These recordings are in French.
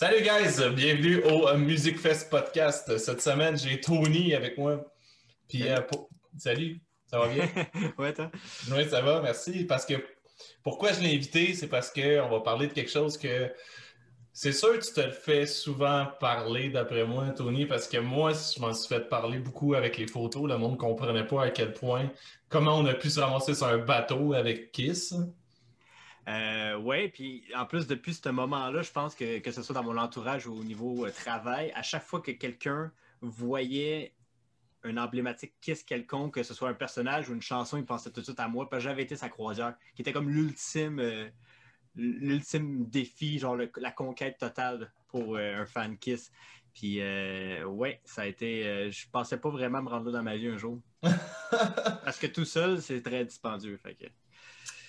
Salut guys, bienvenue au euh, Music Fest podcast. Cette semaine, j'ai Tony avec moi. Puis, euh, pour- salut, ça va bien? ouais, toi? oui, ça va, merci. Parce que pourquoi je l'ai invité, c'est parce qu'on va parler de quelque chose que c'est sûr que tu te le fais souvent parler, d'après moi, Tony, parce que moi, je m'en suis fait parler beaucoup avec les photos. Le monde ne comprenait pas à quel point, comment on a pu se ramasser sur un bateau avec Kiss. Euh, ouais, puis en plus, depuis ce moment-là, je pense que, que ce soit dans mon entourage ou au niveau euh, travail, à chaque fois que quelqu'un voyait un emblématique Kiss quelconque, que ce soit un personnage ou une chanson, il pensait tout de suite à moi, parce que j'avais été sa croisière, qui était comme l'ultime euh, l'ultime défi, genre le- la conquête totale pour euh, un fan Kiss. Puis, euh, ouais, ça a été. euh, je pensais pas vraiment me rendre là dans ma vie un jour. Parce que tout seul, c'est très dispendieux. Fait que...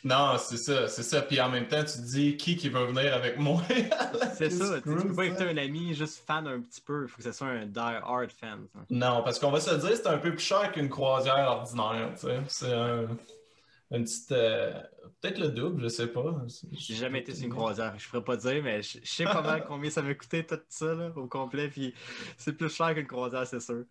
Non, c'est ça, c'est ça. Puis en même temps, tu te dis qui qui veut venir avec moi? C'est ça, tu peux pas hein? inviter un ami juste fan un petit peu, il faut que ce soit un die-hard fan. ça. Non, parce qu'on va se le dire, c'est un peu plus cher qu'une croisière ordinaire. tu sais. C'est un, une petite. euh, Peut-être le double, je sais pas. J'ai jamais été sur une croisière, je pourrais pas dire, mais je, je sais pas mal combien ça m'a coûté tout ça là, au complet, puis c'est plus cher qu'une croisière, c'est sûr.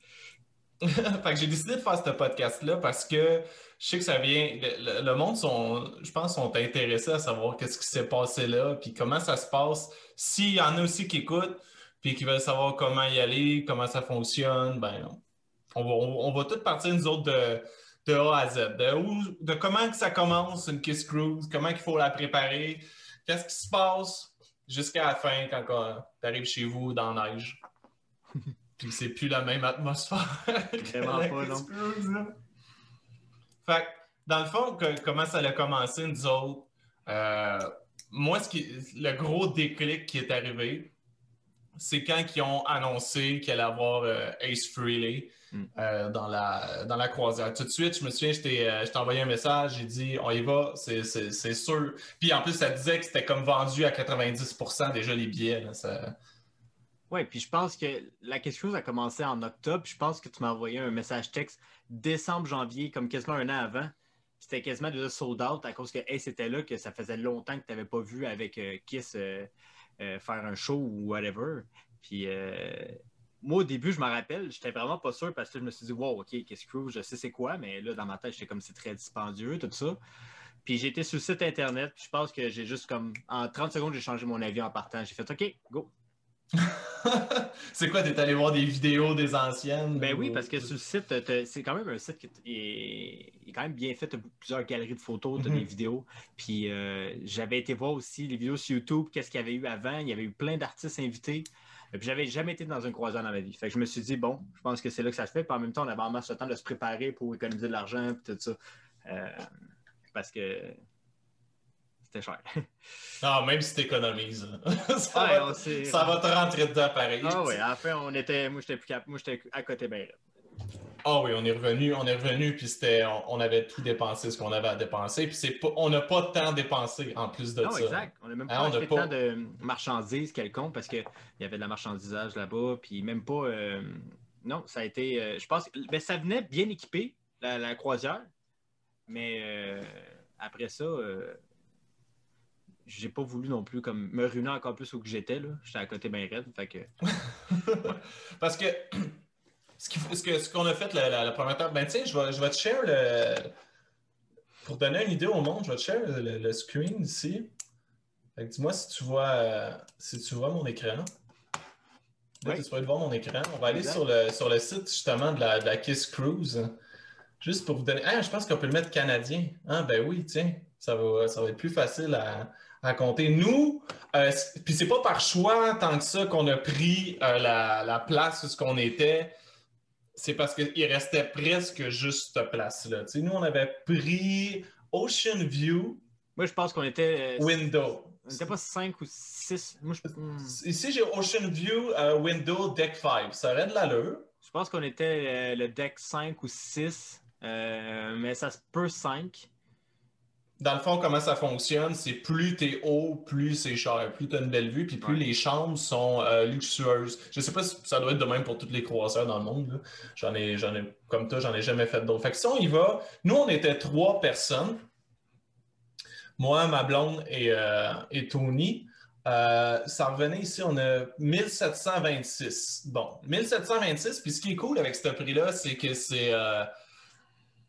fait que j'ai décidé de faire ce podcast-là parce que je sais que ça vient. Le, monde, sont, je pense, sont intéressés à savoir qu'est-ce qui s'est passé là, puis comment ça se passe. S'il y en a aussi qui écoutent, puis qui veulent savoir comment y aller, comment ça fonctionne, ben, on va, on, va tout partir, nous autres, de, de A à Z. De, où- de comment que ça commence, une Kiss Cruise, comment il faut la préparer, qu'est-ce qui se passe jusqu'à la fin quand tu arrives chez vous dans la neige. Puis c'est plus la même atmosphère. Vraiment pas, non. Fait que, dans le fond, que- comment ça a commencé, nous autres, euh, moi, ce qui, le gros déclic qui est arrivé, c'est quand ils ont annoncé qu'il allait avoir euh, Ace Frehley Mm. euh, dans, la, dans la croisière. Tout de suite, je me souviens, je t'ai euh, envoyé un message, j'ai dit on y va, c'est sûr. Puis en plus, ça disait que c'était comme vendu à 90% déjà les billets. là, ça- Ouais, puis je pense que la question a commencé en octobre, je pense que tu m'as envoyé un message texte décembre, janvier, comme quasiment un an avant. C'était quasiment déjà sold out à cause que hey, c'était là que ça faisait longtemps que tu n'avais pas vu avec euh, Kiss euh, euh, faire un show ou whatever. Puis moi, au début, je me rappelle, j'étais vraiment pas sûr parce que je me suis dit, wow, OK, Kiss Cruise, je sais c'est quoi, mais là, dans ma tête, j'étais comme c'est très dispendieux, tout ça. Puis été sur le site internet, puis je pense que j'ai juste comme, en 30 secondes, j'ai changé mon avis en partant. J'ai fait, OK, go. c'est quoi, t'es allé voir des vidéos des anciennes? Ben oui, ou- parce que sur le site, t'as- c'est quand même un site qui est, quand même bien fait. Tu plusieurs galeries de photos, tu Mhm. des vidéos. Puis euh, j'avais été voir aussi les vidéos sur YouTube, qu'est-ce qu'il y avait eu avant. Il y avait eu plein d'artistes invités. Et puis j'avais jamais été dans une croisière dans ma vie. Fait que je me suis dit, bon, je pense que c'est là que ça se fait. Puis en même temps, on avait en masse le temps de se préparer pour économiser de l'argent, puis tout ça. Euh, parce que c'était cher. Non, même si t'économises. là. ça, Ouais, va, ça te rentrer dedans pareil. Ah ouais, à la fin, on était, moi, j'étais plus cap- moi, j'étais à côté raide. Ah oui, on est revenu, on est revenu, puis c'était, on, on avait tout dépensé ce qu'on avait à dépenser, puis c'est pas, on n'a pas tant dépensé en plus de Non, ça. exact. On n'a même pas Hein, acheté pas- tant de marchandises quelconques parce qu'il y avait de la marchandisage là-bas, puis même pas. euh, Non, ça a été. euh, je pense que ben, ça venait bien équipé, la, la croisière, mais euh, après ça, euh, j'ai pas voulu non plus comme me ruiner encore plus où que j'étais. là. J'étais à côté bien raide. Fait que... Parce que ce qu'on a fait la, la- la première étape, ben tiens, je vais, je vais te share le. Pour donner une idée au monde, je vais te share le, screen ici. Dis-moi si tu vois euh, si tu vois mon écran. Là, Oui. tu vas voir mon écran. On va aller sur le, sur le site justement de la, de la Kiss Cruise. Juste pour vous donner. Ah, je pense qu'on peut le mettre canadien. Ah, ben oui, tiens. Ça va, ça va être plus facile à, à compter. Nous, euh, puis c'est pas par choix tant que ça qu'on a pris euh, la, la place où ce qu'on était. C'est parce qu'il restait presque juste cette place-là. Tu sais, nous, on avait pris Ocean View Moi, je pense qu'on était. euh, Window. on pas 5 ou 6. Moi, je, hmm, Ici, j'ai Ocean View euh, Window Deck 5. Ça aurait de l'allure. je pense qu'on était le deck 5 ou 6, euh, mais ça se peut 5. Dans le fond, comment ça fonctionne, c'est plus t'es haut, plus c'est cher, plus t'as une belle vue, puis plus Ouais. les chambres sont euh, luxueuses. Je sais pas si ça doit être de même pour toutes les croisières dans le monde. J'en ai, j'en ai, comme toi, j'en ai jamais fait d'autres. Fait que si on y va, nous, on était trois personnes. Moi, ma blonde et, euh, et Tony. Euh, ça revenait ici, on a 1726. Bon, 1726, puis ce qui est cool avec ce prix-là, c'est que c'est.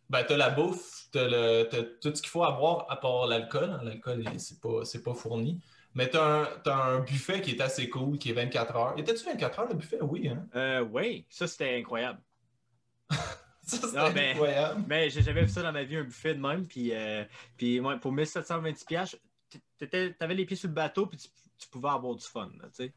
Ben, t'as la bouffe, le, t'as tout ce qu'il faut avoir à part l'alcool. L'alcool, c'est pas, pas fourni. Mais t'as un, t'as un buffet qui est assez cool, qui est 24 heures. Était-tu 24 heures le buffet? Oui, hein? Euh, oui, ça c'était incroyable. Ça, c'était Non, mais- incroyable. Mais j'ai jamais vu ça dans ma vie, un buffet de même. Puis, euh, puis ouais, pour 1720$, piastres, t'étais- t'avais les pieds sur le bateau, puis tu, tu pouvais avoir du fun. là, tu.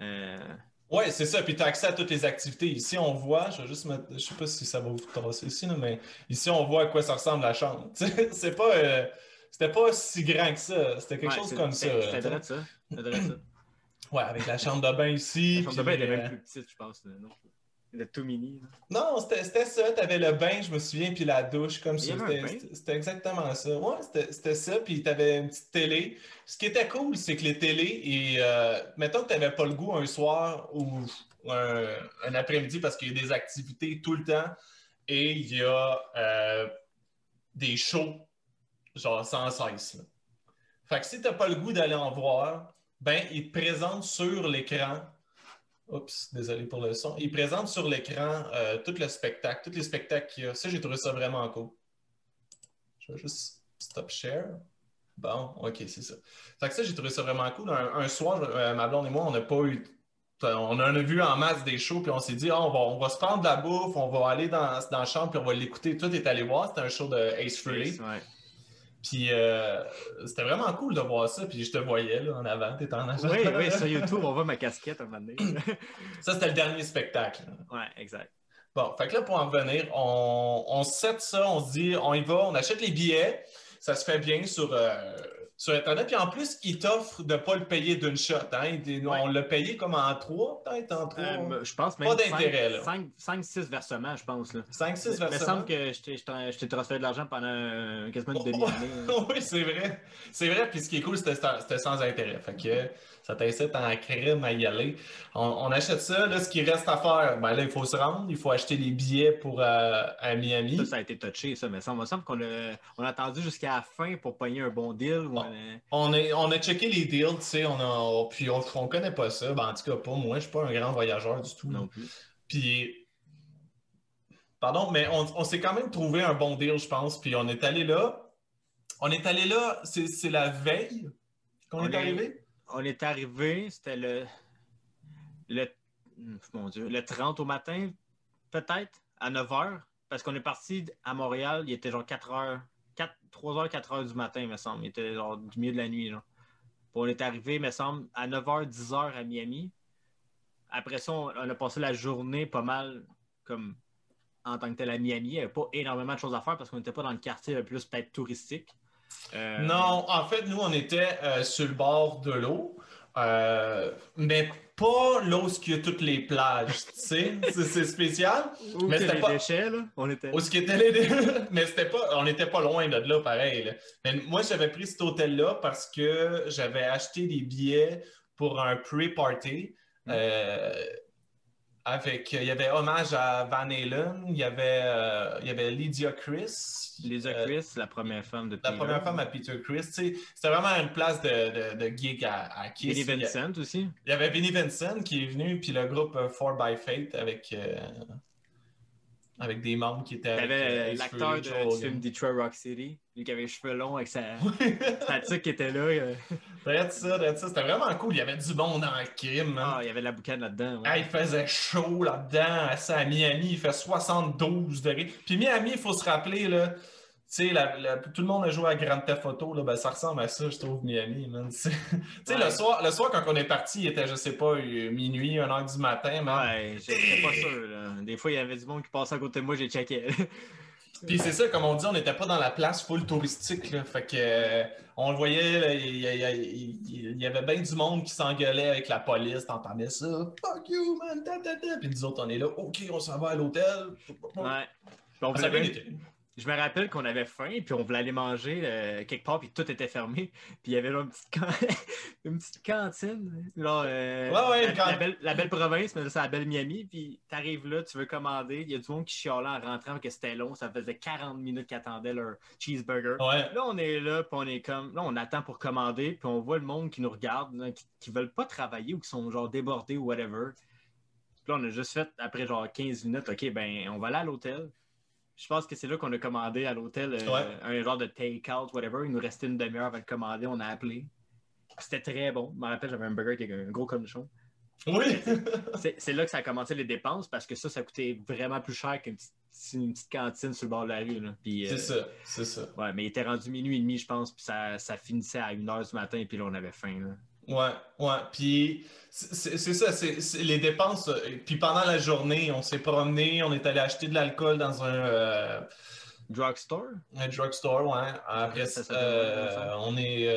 Euh, Ouais, c'est ça. Puis tu as accès à toutes les activités. Ici, on voit, je vais juste mettre, je sais pas si ça va vous tracer ici, mais ici, on voit à quoi ça ressemble la chambre. C'est pas, euh, c'était pas si grand que ça. C'était quelque ouais, chose comme ça. c'était- vrai ça. Ça. Ouais, avec la chambre de bain ici. La chambre de bain était euh, même plus petite, je pense. non? Était tout mini. là. Non, c'était c'était ça. T'avais le bain, je me souviens, puis la douche, comme ça. C'était exactement ça. Ouais, c'était c'était ça. Puis t'avais une petite télé. Ce qui était cool, c'est que les télés, et euh, mettons que t'avais pas le goût un soir ou un, un après-midi parce qu'il y a des activités tout le temps et il y a euh, des shows, genre sans cesse. là. Fait que si t'as pas le goût d'aller en voir, ben, ils te présentent sur l'écran Oups, désolé pour le son. Il présente sur l'écran euh, tout le spectacle, tous les spectacles qu'il y a. Ça, j'ai trouvé ça vraiment cool. Je vais juste stop share. Bon, ok, c'est ça. Fait ça, j'ai trouvé ça vraiment cool. Un, un soir, euh, ma blonde et moi, on n'a pas eu. On en a vu en masse des shows, puis on s'est dit, Ah, on, va, on va se prendre de la bouffe, on va aller dans, dans la chambre, puis on va l'écouter. Toi, t'es allé voir, c'était un show de Ace Frehley. Puis euh, c'était vraiment cool de voir ça, puis je te voyais là, en avant, t'étais en avant. Oui, oui, sur YouTube, on voit ma casquette un moment donné. Ça, c'était le dernier spectacle. ouais, exact. Bon, fait que là, pour en revenir, on, on set ça, on se dit, on y va, on achète les billets, ça se fait bien sur, euh, sur Internet. Puis en plus, ils t'offrent de ne pas le payer d'une shot. Hein. Ouais. On l'a payé comme en trois, peut-être en trois. Euh, je pense même Pas d'intérêt, là. 5-6 versements, je pense. Là. 5-6 Il me versements. semble que je t'ai- transféré de l'argent pendant euh, quasiment une demi-année. oui, c'est vrai. C'est vrai. Puis ce qui est cool, c'était c'était sans intérêt. Fait que ça t'incite en crème à y aller. On, on achète ça. Là, ce qui reste à faire, ben là, il faut se rendre. Il faut acheter les billets pour euh, à Miami. Ça, ça a été touché, ça, mais ça me semble qu'on a, on a attendu jusqu'à la fin pour pogner un bon deal. un- On, est, on a checké les deals, tu sais, on a, puis on, on connaît pas ça. Ben, en tout cas, pas moi, je suis pas un grand voyageur du tout. non plus. Puis, pardon, mais on, on s'est quand même trouvé un bon deal, je pense. Puis on est allé là. On est allé là, c'est la veille qu'on On est est- arrivé? On est arrivé, c'était le, le, mon Dieu, le 30 au matin, peut-être, à 9 h, parce qu'on est parti à Montréal, il était genre 4 h, 4, 3 h, 4 h du matin, il me semble. Il était genre du milieu de la nuit. On est arrivé, il me semble, à 9 h, 10 h à Miami. Après ça, on, on a passé la journée pas mal comme en tant que tel à Miami. Il n'y avait pas énormément de choses à faire parce qu'on n'était pas dans le quartier le plus peut-être touristique. Euh, Non, en fait, nous, on était euh, sur le bord de l'eau, euh, mais pas là où il y a toutes les plages, tu sais. C'est- C'est spécial. Où Mais c'était les pas- déchets, là, on était. Où ce qui était les... mais c'était pas, on n'était pas loin de là, pareil. là. Mais moi, j'avais pris cet hôtel-là parce que j'avais acheté des billets pour un pre-party. Mm. euh, avec, il y avait hommage à Van Halen, il y avait, euh, il y avait Lydia Chris. Lisa euh, Chris, la première femme de la Peter. première femme à Peter Chris. tu sais, C'était vraiment une place de, de, de gig à, à Kiss. Il a- Vincent aussi. il y avait Vinnie Vincent qui est venu, puis le groupe 4 by Fate avec, euh, avec des membres qui étaient Il y avait euh, euh, l'acteur du film Detroit Rock City, lui qui avait les cheveux longs avec sa, sa tuque qui était là. Ça, ça. C'était vraiment cool. Il y avait du monde en crime. man. Ah, il y avait de la boucane là-dedans. ouais. Ah, il faisait chaud là-dedans. À Miami, il fait 72 degrés. Puis Miami, il faut se rappeler, là, tu sais, la- la- tout le monde a joué à Grand Theft Auto, là, ben, ça ressemble à ça, je trouve, Miami, man. Ouais. le, soir, le soir, quand on est parti, il était, je sais pas, euh, minuit, 1h du matin, man. Ouais, j'étais pas sûr. là. Des fois, il y avait du monde qui passait à côté de moi, j'ai checké. Puis c'est ça, comme on dit, on n'était pas dans la place full touristique. Là. Fait que euh, on le voyait, là, il, y- il- il- il y avait bien du monde qui s'engueulait avec la police, t'entendais ça. Fuck you, man, ta, ta, ta. Puis nous autres, on est là, ok, on s'en va à l'hôtel. Ouais. On Ça a voulait bien. Je me rappelle qu'on avait faim, puis on voulait aller manger euh, quelque part, puis tout était fermé. Puis il y avait là, une, petite une petite cantine. Euh, ouais, ouais, la, belle, la, belle, province, mais c'est la belle Miami. Puis t'arrives là, tu veux commander. Il y a du monde qui chialait en rentrant que c'était long. Ça faisait 40 minutes qu'ils attendaient leur cheeseburger. Là, on est là, puis on est comme. Là, on attend pour commander, puis on voit le monde qui nous regarde, qui, ne veulent pas travailler ou qui sont genre débordés ou whatever. Puis là, on a juste fait, après genre 15 minutes, OK, ben, on va aller à l'hôtel. Je pense que c'est là qu'on a commandé à l'hôtel euh, un genre de take-out, whatever. Il nous restait une demi-heure avant de commander. On a appelé. C'était très bon. Je me rappelle, j'avais un burger avec un gros cornichon. Oui! c'est là que ça a commencé les dépenses parce que ça, ça coûtait vraiment plus cher qu'une petite, cantine sur le bord de la rue. C'est euh, ça, c'est ça. Ouais, mais il était rendu minuit et demi, je pense, puis ça, ça finissait à 1h du matin, puis là, on avait faim. Là. Ouais, ouais. Puis c'est ça, c'est les dépenses. Euh, puis pendant la journée, on s'est promené, on est allé acheter de l'alcool dans un. Euh, drugstore? Un drugstore, ouais. Après, ça, euh, on est.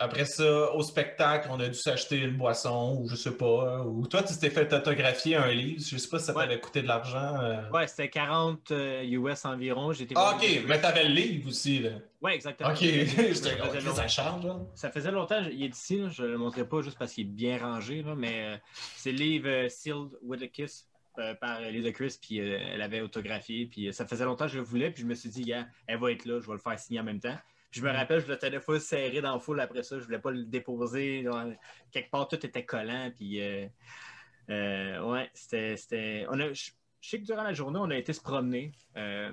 Après ça, au spectacle, on a dû s'acheter une boisson ou je sais pas. Ou toi, tu t'es fait photographier un livre. Je sais pas si ça t'avait coûté de l'argent. Euh. Ouais, c'était 40 US euh, environ. Ah, ok, mais t'avais le livre aussi. Là. Ouais, exactement. Ok, ça charge. Ça faisait longtemps. Il est ici. Je ne le montrais pas juste parce qu'il est bien rangé. Là, mais euh, c'est le livre Sealed with a Kiss par Lisa Chris, puis elle avait autographié, puis ça faisait longtemps que je le voulais, puis je me suis dit, yeah, elle va être là, je vais le faire signer en même temps. Je me mm. rappelle, je le tenais full serré dans le foule après ça. Je voulais pas le déposer. quelque part, tout était collant. Puis, euh, euh, ouais, c'était. On a, je, sais que durant la journée, on a été se promener. Euh,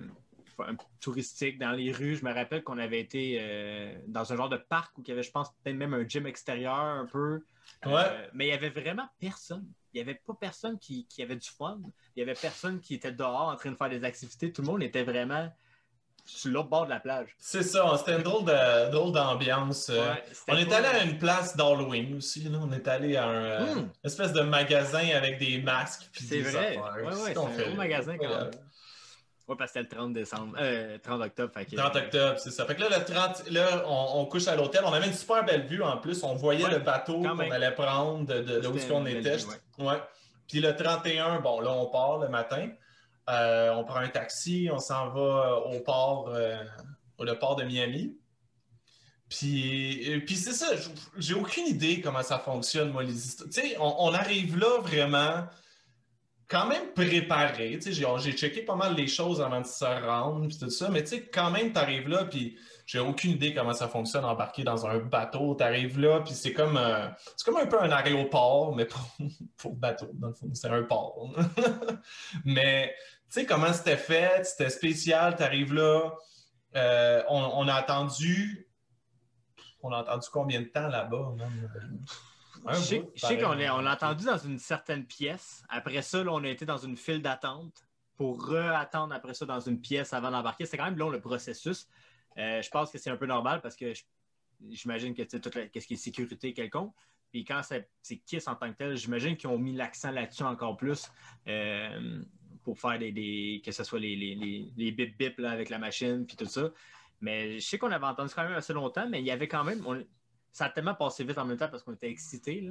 touristique dans les rues. Je me rappelle qu'on avait été dans un genre de parc où il y avait, je pense, peut-être même un gym extérieur un peu. Ouais. mais il n'y avait vraiment personne. Il n'y avait pas personne qui, qui, avait du fun. Il n'y avait personne qui était dehors en train de faire des activités. Tout le monde était vraiment sur l'autre bord de la plage. C'est ça, c'était une drôle, d'ambiance. on est allé à une place d'Halloween aussi. Là. On est allé à un euh, hmm. espèce de magasin avec des masques. C'est vrai. Ouais, ouais, c'est un gros magasin quand même. Oui, parce que c'était le 30 décembre, euh, 30 octobre. 30 octobre, c'est ça. Fait que là, le 30, là on, couche à l'hôtel. On avait une super belle vue en plus. On voyait le bateau qu'on allait prendre de, de, où on était. ouais. Puis le 31, bon, là, on part le matin. Euh, on prend un taxi, on s'en va au port, euh, port de Miami. Puis, euh, puis c'est ça, j'ai aucune idée comment ça fonctionne, moi, les histoires. Tu sais, on, arrive là vraiment quand même préparé. Tu sais, j'ai checké pas mal les choses avant de se rendre, puis tout ça, mais tu sais, quand même, tu arrives là, puis j'ai aucune idée comment ça fonctionne embarquer dans un bateau. Tu arrives là, puis c'est comme, c'est comme un peu un aéroport, mais pour, pour bateau, dans le fond, c'est un port. mais tu sais comment c'était fait, c'était spécial, tu arrives là, euh, on, a attendu, on a attendu combien de temps là-bas? Je sais qu'on on a attendu dans une certaine pièce. Après ça, on a été dans une file d'attente pour re-attendre après ça dans une pièce avant d'embarquer. C'est quand même long le processus. Euh, je pense que c'est un peu normal parce que j'imagine que tout ce qui est sécurité quelconque. Puis quand c'est Kiss en tant que tel, j'imagine qu'ils ont mis l'accent là-dessus encore plus. Euh, pour faire des, que ce soit les, les, bip bip avec la machine puis tout ça. Mais je sais qu'on avait entendu quand même assez longtemps, mais il y avait quand même. ça a tellement passé vite en même temps parce qu'on était excités.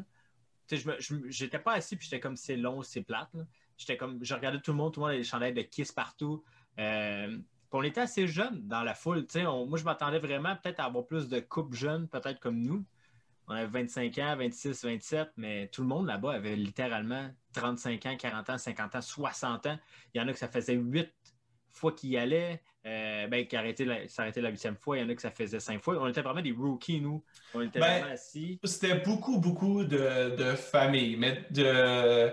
Je j'étais pas assis puis j'étais comme c'est long, c'est plate. J'étais comme je regardais tout le monde, tout le monde avait des chandelles de kiss partout. Euh, on était assez jeunes dans la foule. moi, je m'attendais vraiment peut-être à avoir plus de couples jeunes, peut-être comme nous. On avait 25 ans, 26, 27, mais tout le monde là-bas avait littéralement 35 ans, 40 ans, 50 ans, 60 ans. Il y en a que ça faisait 8 fois qu'ils y allaient, euh, ben, qui s'arrêtait la huitième fois. Il y en a que ça faisait cinq fois. On était vraiment des rookies, nous. On était ben, vraiment assis. C'était beaucoup, beaucoup de, de familles, mais de,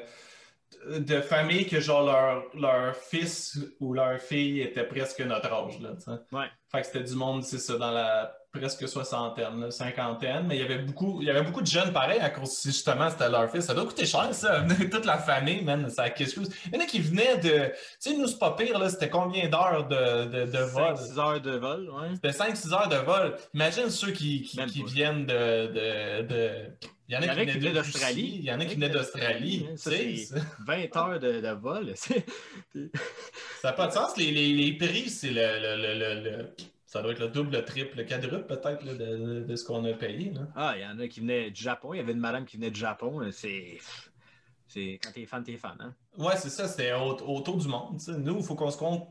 de familles que genre leur, leur fils ou leur fille était presque notre âge. Là, ouais. Fait que c'était du monde, c'est ça, dans la presque soixantaine, cinquantaine, mais il y avait beaucoup, il y avait beaucoup de jeunes pareils à cause justement c'était leur fils. Ça doit coûter cher, ça. Toute la famille, man, ça quelque chose. Il y en a qui venaient de. Tu sais, nous, c'est pas pire, là, c'était combien d'heures de, de, de vol? 5-6 heures de vol, ouais. C'était 5-6 heures de vol. Imagine ceux qui, qui, qui viennent de, de, de... Il y en a, qui, venaient d'Australie. Il y en a qui venaient d'Australie. 20 heures de, de vol. ça n'a pas de sens. Les, les, les prix, c'est le, le, le ça doit être le double, le triple, le quadruple peut-être de, de, ce qu'on a payé. Là. Ah, il y en a qui venaient du Japon. Il y avait une madame qui venait du Japon. C'est. C'est quand t'es fan, t'es fan. Hein? Ouais, c'est ça, c'était autour du monde. Nous, il faut qu'on se compte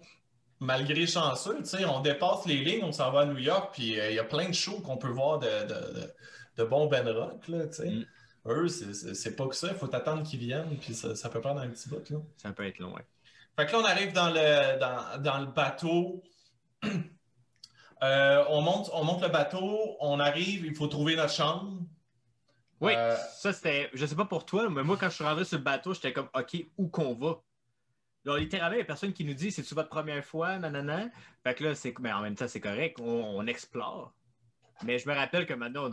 malgré chanceux, on dépasse les lignes, on s'en va à New York, puis euh, il y a plein de shows qu'on peut voir de, de, de, bons Ben Rock, là. Mm. Eux, c'est pas que ça, il faut attendre qu'ils viennent, puis ça, ça, peut prendre un petit bout, là. Ça peut être long, ouais. Fait que là, on arrive dans le, dans, dans le bateau. Euh, on, monte, on monte le bateau, on arrive, il faut trouver notre chambre. Oui, euh, ça c'était. Je sais pas pour toi, mais moi, quand je suis rentré sur le bateau, j'étais comme OK, où qu'on va? Littéralement, il n'y a personne qui nous dit c'est-tu votre première fois, nanana? Fait que là, c'est. Mais en même temps, c'est correct, on, explore. Mais je me rappelle que maintenant,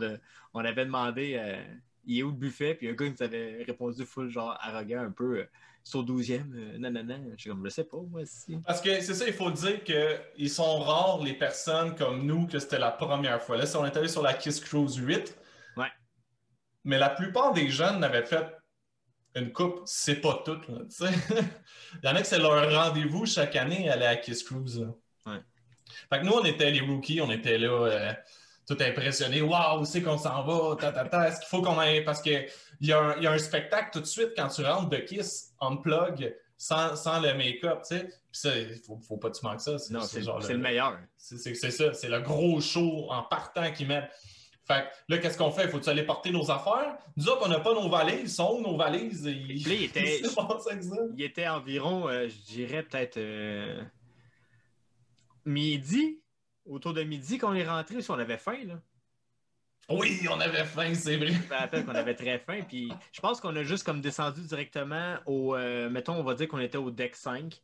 on, avait demandé euh, il est où le buffet, puis un gars nous avait répondu full, genre arrogant un peu. Sur 12e, euh, nanana. Je suis comme, je sais pas, moi aussi. Parce que c'est ça, il faut dire qu'ils sont rares, les personnes comme nous, que c'était la première fois. Là, si on est allé sur la Kiss Cruise 8, mais la plupart des jeunes n'avaient fait une coupe, c'est pas tout. Il y en a que c'est leur rendez-vous chaque année aller à Kiss Cruise. Fait que nous, on était les rookies, on était là, euh, tout impressionnés. Waouh, c'est qu'on s'en va, ta, ta, ta. Est-ce qu'il faut qu'on aille? Parce qu'il y, a un, y a un spectacle tout de suite quand tu rentres de Kiss en plug sans, sans le make-up, tu sais. Puis ça, il faut, faut pas que tu manques ça. Non, c'est le, le, meilleur. C'est ça, c'est le gros show en partant qu'ils mettent. Fait que là, qu'est-ce qu'on fait? Faut-tu aller porter nos affaires? Nous autres, on n'a pas nos valises. Sont nos valises? Il, était, il était environ, euh, je dirais peut-être euh, midi, autour de midi qu'on est rentré, si on avait faim, là. Oui, on avait faim, c'est vrai. Je me rappelle qu'on avait très faim. Puis je pense qu'on a juste comme descendu directement au. Euh, mettons, on va dire qu'on était au deck 5.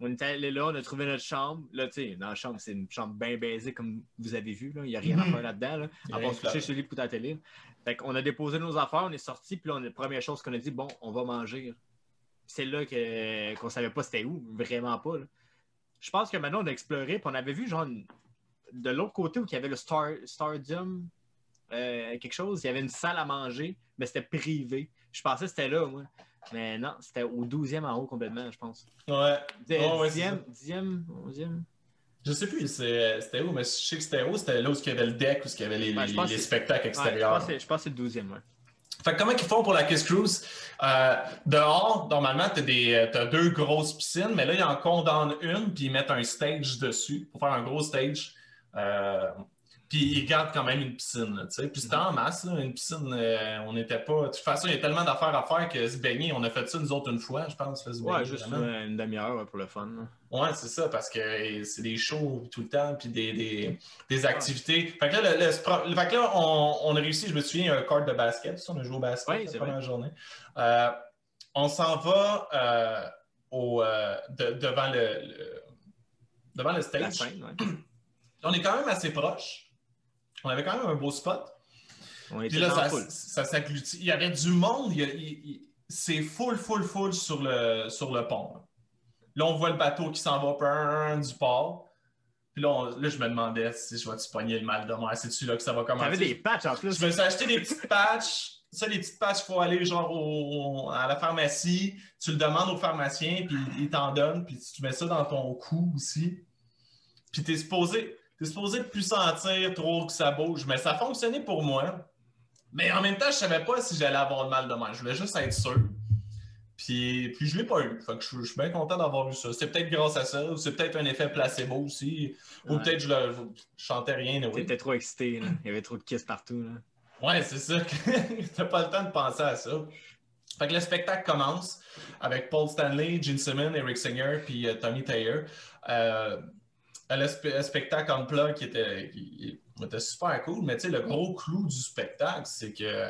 On était allé là, on a trouvé notre chambre. Là, tu sais, dans la chambre, c'est une chambre bien baisée, comme vous avez vu. Là. Il n'y a rien à mhm. faire là-dedans. Là, à part se coucher sur le lit pour télé. Fait qu'on a déposé nos affaires, on est sorti, puis là, la première chose qu'on a dit, bon, on va manger. C'est là que, qu'on ne savait pas c'était où, vraiment pas. Je pense que maintenant, on a exploré, puis on avait vu, genre, de l'autre côté où il y avait le Star, Stadium, euh, quelque chose, il y avait une salle à manger, mais c'était privé. Je pensais que c'était là, moi. Mais non, c'était au 12e en haut complètement, je pense. Ouais. 10e, 10e, 11e. Je sais plus c'était où, mais je sais que c'était où, c'était là où il y avait le deck, où il y avait les, les, spectacles extérieurs. je pense que c'est le 12e, ouais. Fait que comment ils font pour la Kiss Cruise? Euh, dehors, normalement, tu as, deux grosses piscines, mais là, ils en condamnent une, puis ils mettent un stage dessus pour faire un gros stage. Euh, puis ils gardent quand même une piscine, tu sais. Puis c'était en masse, là, une piscine, euh, on n'était pas... De toute façon, il y a tellement d'affaires à faire que se baigner, on a fait ça nous autres une fois, je pense. Se ouais, juste une demi-heure pour le fun. Ouais, c'est ça, parce que c'est des shows tout le temps, puis des, des, des activités. Fait que là, le, fait que là on, on, a réussi, je me souviens, un cart de basket, on a joué au basket la première journée. Euh, on s'en va euh, au, devant le, devant le stage. on est quand même assez proche. On avait quand même un beau spot. Puis là, ça, s'agglutit. Il y avait du monde. c'est full, full, full sur le, sur le pont. Là. on voit le bateau qui s'en va du port. Puis là, là, je me demandais si je vais-tu pogner le mal de mer? C'est-tu là que ça va commencer? T'avais des patchs en plus. Je me suis acheté des petites patchs. Ça, les petites patchs, il faut aller genre à la pharmacie. Tu le demandes au pharmacien, puis il t'en donne. Puis tu mets ça dans ton cou aussi. Puis t'es supposé T'es supposé plus sentir trop que ça bouge, mais ça fonctionnait pour moi. Mais en même temps, je savais pas si j'allais avoir mal de mer. Je voulais juste être sûr. Puis, puis je l'ai pas eu. Fait que je, suis bien content d'avoir eu ça. C'est peut-être grâce à ça, ou c'est peut-être un effet placebo aussi. Ou peut-être je, le, chantais rien. Tu T'étais trop excité, il y avait trop de kisses partout. Là. Ouais, c'est ça. T'as pas le temps de penser à ça. Fait que le spectacle commence avec Paul Stanley, Gene Simmons, Eric Singer, puis euh, Tommy Taylor. Euh, le, spectacle en plat qui était, était super cool, mais le gros clou du spectacle, c'est que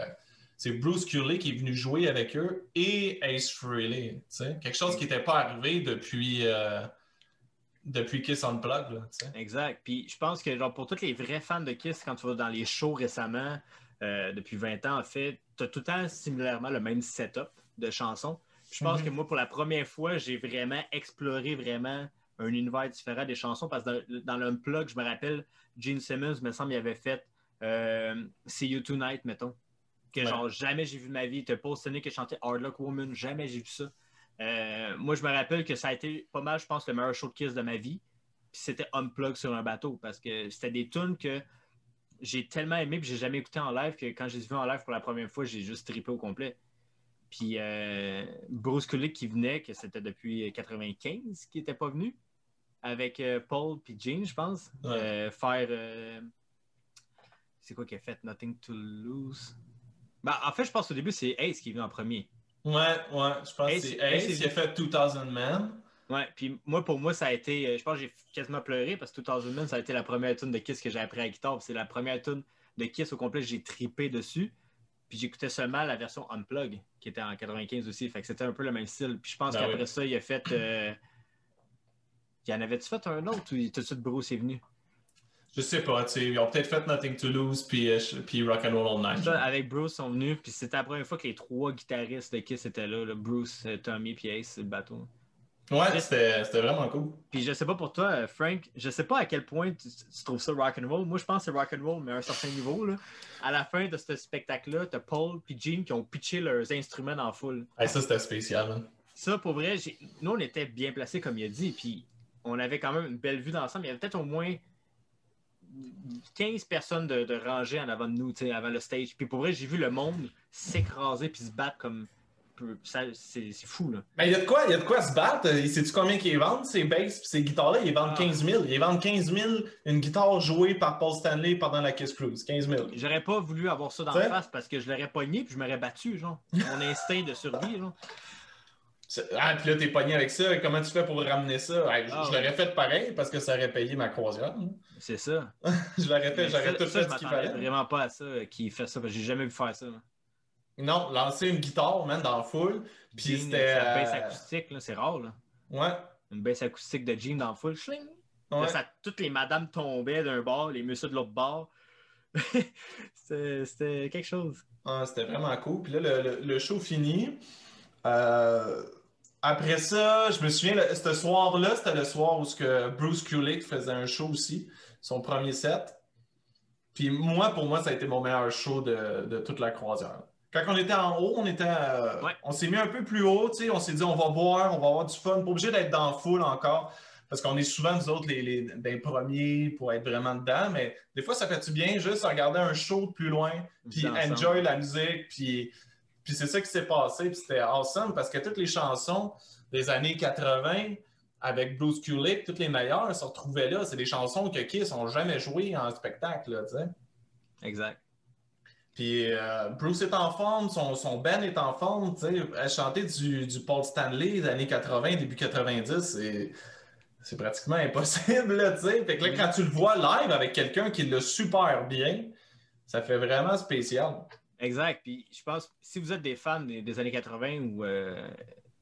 c'est Bruce Curley qui est venu jouer avec eux et Ace Frehley. Quelque chose qui n'était pas arrivé depuis, euh, depuis Kiss Unplugged. Là, exact. Puis je pense que genre, pour tous les vrais fans de Kiss, quand tu vas dans les shows récemment, euh, depuis 20 ans, en fait, tu as tout le temps similairement le même setup de chansons. Je pense mm-hmm. que moi, pour la première fois, j'ai vraiment exploré vraiment un univers différent des chansons. Parce que dans, l'Unplug, je me rappelle, Gene Simmons, me semble, il avait fait euh, See You Tonight, mettons. Que genre, jamais j'ai vu ma vie. T'as Paul Stanley qui chantait Hard Luck Woman, jamais j'ai vu ça. Euh, moi, je me rappelle que ça a été pas mal, je pense, le meilleur show de Kiss de ma vie. Puis c'était Unplug sur un bateau parce que c'était des tunes que j'ai tellement aimé puis j'ai jamais écouté en live que quand j'ai vu en live pour la première fois, j'ai juste trippé au complet. Puis euh, Bruce Kulick qui venait, que c'était depuis 95 qui n'était pas venu. avec euh, Paul puis Jean, je pense. Ouais. Euh, faire. C'est quoi qui a fait? Nothing to Lose? Ben, en fait, je pense au début, c'est Ace qui est venu en premier. Ouais, ouais, je pense que c'est Ace qui a fait 2000 Man. Ouais, puis moi, pour moi, ça a été. Je pense que j'ai quasiment pleuré parce que 2000 Men, ça a été la première tune de Kiss que j'ai appris à la guitare. C'est la première tune de Kiss au complet, j'ai tripé dessus. Puis j'écoutais seulement la version Unplug, qui était en 95 aussi. Fait que c'était un peu le même style. Puis je pense Ben qu'après oui. ça, il a fait. euh, Il y en avait-tu fait un autre ou tout de suite Bruce est venu? Je sais pas, tu sais, ils ont peut-être fait Nothing to Lose puis, euh, puis Rock and Roll All Night. Avec Bruce, ils sont venus. Puis c'était la première fois que les trois guitaristes de Kiss étaient là. là. Bruce, euh, Tommy, puis Ace, le bateau. Ouais, c'était vraiment cool. Puis je sais pas pour toi, euh, Frank, je sais pas à quel point tu, tu trouves ça rock and roll. Moi, je pense que c'est rock and roll, mais à un certain niveau. Là. À la fin de ce spectacle-là, t'as Paul puis Gene qui ont pitché leurs instruments en foule. Hey, ça, c'était spécial. hein. Ça, pour vrai, nous, on était bien placés, comme il a dit, puis on avait quand même une belle vue d'ensemble. Il y avait peut-être au moins 15 personnes de, de rangée en avant de nous, tu sais, avant le stage. Puis pour vrai, j'ai vu le monde s'écraser puis se battre comme. C'est fou, là. Ben, il y a de quoi, il y a de quoi se battre. Sais-tu combien qu'ils vendent, ces basses pis ces guitares-là? Ils vendent Ah. 15 000. Ils vendent 15 000 une guitare jouée par Paul Stanley pendant la Kiss Cruise. 15 000. J'aurais pas voulu avoir ça dans la face parce que je l'aurais pogné puis je m'aurais battu, genre. Mon instinct de survie, genre. Ah, puis là, t'es pogné avec ça. Comment tu fais pour ramener ça? Hey, je Ah, je ouais. l'aurais fait pareil parce que ça aurait payé ma croisière. hein. C'est ça. je l'aurais fait, Mais j'aurais tout ça, fait je ce qu'il fallait. vraiment pas à ça, euh, qu'il fait ça, parce que j'ai jamais vu faire ça. là. Non, lancer une guitare, man, dans la foule. Puis c'était. basse euh, acoustique, là, c'est rare, là. Ouais. Une basse acoustique de Jean dans le full. Schling! Là, ouais. ça- toutes les madames tombaient d'un bord, les messieurs de l'autre bord. C'était c'était quelque chose. Ah, c'était vraiment cool. Puis là, le, le- le show fini. Euh, après ça, je me souviens, le- ce soir-là, c'était le soir où ce que Bruce Kulick faisait un show aussi, son premier set. Puis moi, pour moi, ça a été mon meilleur show de, de toute la croisière. Quand on était en haut, on était, euh, Ouais. on s'est mis un peu plus haut, tu sais, on s'est dit on va boire, on va avoir du fun, pas obligé d'être dans la foule encore, parce qu'on est souvent nous autres les, premiers pour être vraiment dedans, mais des fois ça fait du bien juste regarder un show de plus loin, puis enjoy la musique, puis, puis c'est ça qui s'est passé, puis c'était awesome parce que toutes les chansons des années 80 avec Bruce Kulick, toutes les meilleures se retrouvaient là. C'est des chansons que Kiss ont jamais jouées en spectacle, là, tu sais. Exact. Puis euh, Bruce est en forme, son, son band est en forme, tu sais. Elle chanter du, du Paul Stanley des années 80, début 90, c'est. C'est pratiquement impossible, là, tu sais. Fait que là, quand tu le vois live avec quelqu'un qui l'a super bien, ça fait vraiment spécial. Exact. Puis je pense, si vous êtes des fans des, des années 80 ou euh,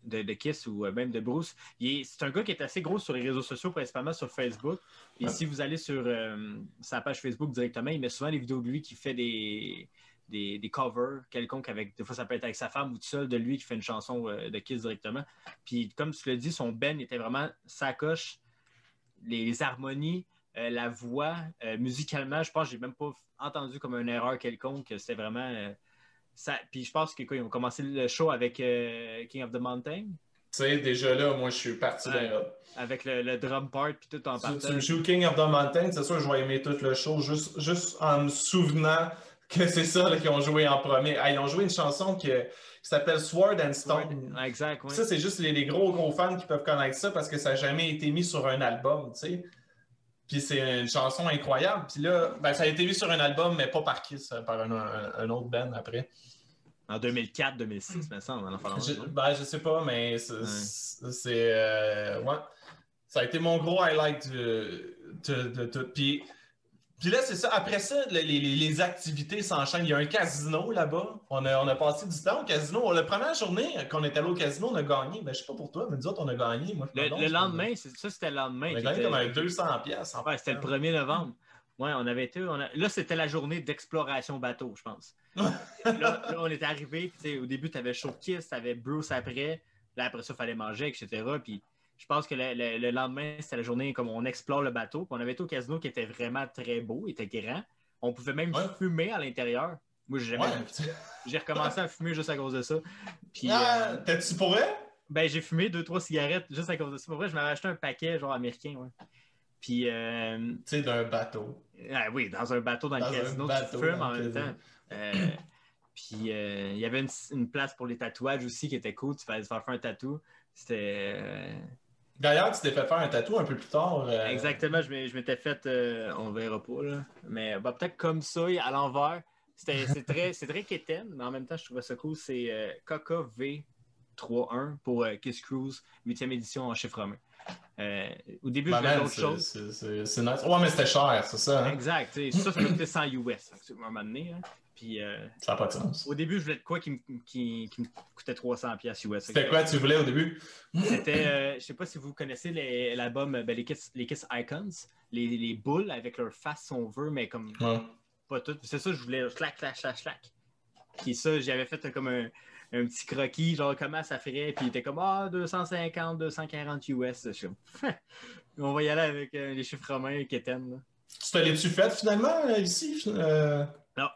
de, de Kiss ou euh, même de Bruce, c'est un gars qui est assez gros sur les réseaux sociaux, principalement sur Facebook. Et Ouais. si vous allez sur euh, sa page Facebook directement, il met souvent des vidéos de lui qui fait des, des, des covers quelconques avec, des fois ça peut être avec sa femme ou tout seul de lui qui fait une chanson euh, de Kiss directement. Puis comme tu l'as dit, son Ben était vraiment sa coche, les, les harmonies, euh, la voix, musicalement, je pense que j'ai même pas entendu comme une erreur quelconque. C'était vraiment. Ça... Puis je pense que quoi, ils ont commencé le show avec euh, King of the Mountain, Tu sais, déjà là, moi, je suis parti Ouais. là. avec le, le drum part puis tout en Tu, tu me joues King of the Mountain, c'est sûr que je vais aimer tout le show juste, juste en me souvenant que c'est ça qu'ils ont joué en premier. Ah, ils ont joué une chanson qui, qui s'appelle Sword and Stone. Exact, oui. Ça, c'est juste les, les gros, gros fans qui peuvent connaître ça parce que ça n'a jamais été mis sur un album, tu sais. Puis c'est une chanson incroyable. Puis là, ben, ça a été mis sur un album, mais pas par Kiss, euh, par un, un- un autre band après. En 2004-2006, me semble. en enfant Je, ben, je sais pas, mais c'est. Ouais. euh, ouais. Ça a été mon gros highlight de, de- de tout. Puis, puis là, c'est ça. Après ça, les, les- les activités s'enchaînent. Il y a un casino là-bas. On a, on a passé du temps au casino. La première journée qu'on est allé au casino, on a gagné. Ben, je sais pas pour toi, mais nous autres, on a gagné. Moi, Le, lendemain, c'est- ça c'était le lendemain. On a gagné comme un 200 pièces. Ouais, c'était le 1er novembre. Ouais, on avait été. on a- Là, c'était la journée d'exploration bateau, je pense. là, là, on était arrivé. Au début, tu avais Show Kiss, tu avais Bruce après. Là, après ça, il fallait manger, etc. Puis je pense que le, le- le lendemain, c'était la journée comme on explore le bateau. Puis on avait été au casino qui était vraiment très beau, il était grand. On pouvait même Ouais. fumer à l'intérieur. Moi, j'ai Ouais. j'ai recommencé à fumer juste à cause de ça. Puis, Ah, euh, T'as-tu pour vrai? ben, j'ai fumé deux, trois cigarettes juste à cause de ça. Pour vrai, je m'avais acheté un paquet, genre américain, ouais. Puis, euh, Tu sais, d'un bateau. ah oui, dans un bateau dans, Dans le casino, tu fumes en même temps. Euh, puis euh, il y avait une, une place pour les tatouages aussi qui était cool. Tu fallais faire faire un tatou. C'était. euh, D'ailleurs, tu t'es fait faire un tatou un peu plus tard. euh, Exactement, je m'étais fait, euh, on verra pas, là. mais bah, peut-être comme ça, à l'envers. C'était- C'est très, c'est très quétaine, mais en même temps, je trouvais ça cool. C'est euh, KKV31 pour euh, Kiss Cruise, 8e édition en chiffre romain. Euh, au début, ben, je d'autres c'est- choses. c'est- nice. Ouais, mais c'était cher, c'est ça. Hein? Exact, ça, ça coûté 100 US, à un moment donné. hein. Puis euh, Ça n'a pas de sens. au début, je voulais de quoi qui me, qui, qui me coûtait 300 pièces US. C'était quoi tu voulais au début? C'était, euh, je sais pas si vous connaissez les- l'album ben, les, Kiss, les Kiss Icons, les, les boules avec leur face, si on veut, mais comme Ouais. pas toutes. C'est ça, je voulais slack, slack, slack, slack. Puis ça, j'avais fait euh, comme un, un petit croquis, genre comment ça ferait, puis il était comme ah 250, 240 US. Je suis comme, on va y aller avec euh, les chiffres romains qui étaient. Tu te l'es-tu fait finalement euh, ici? Euh... Non,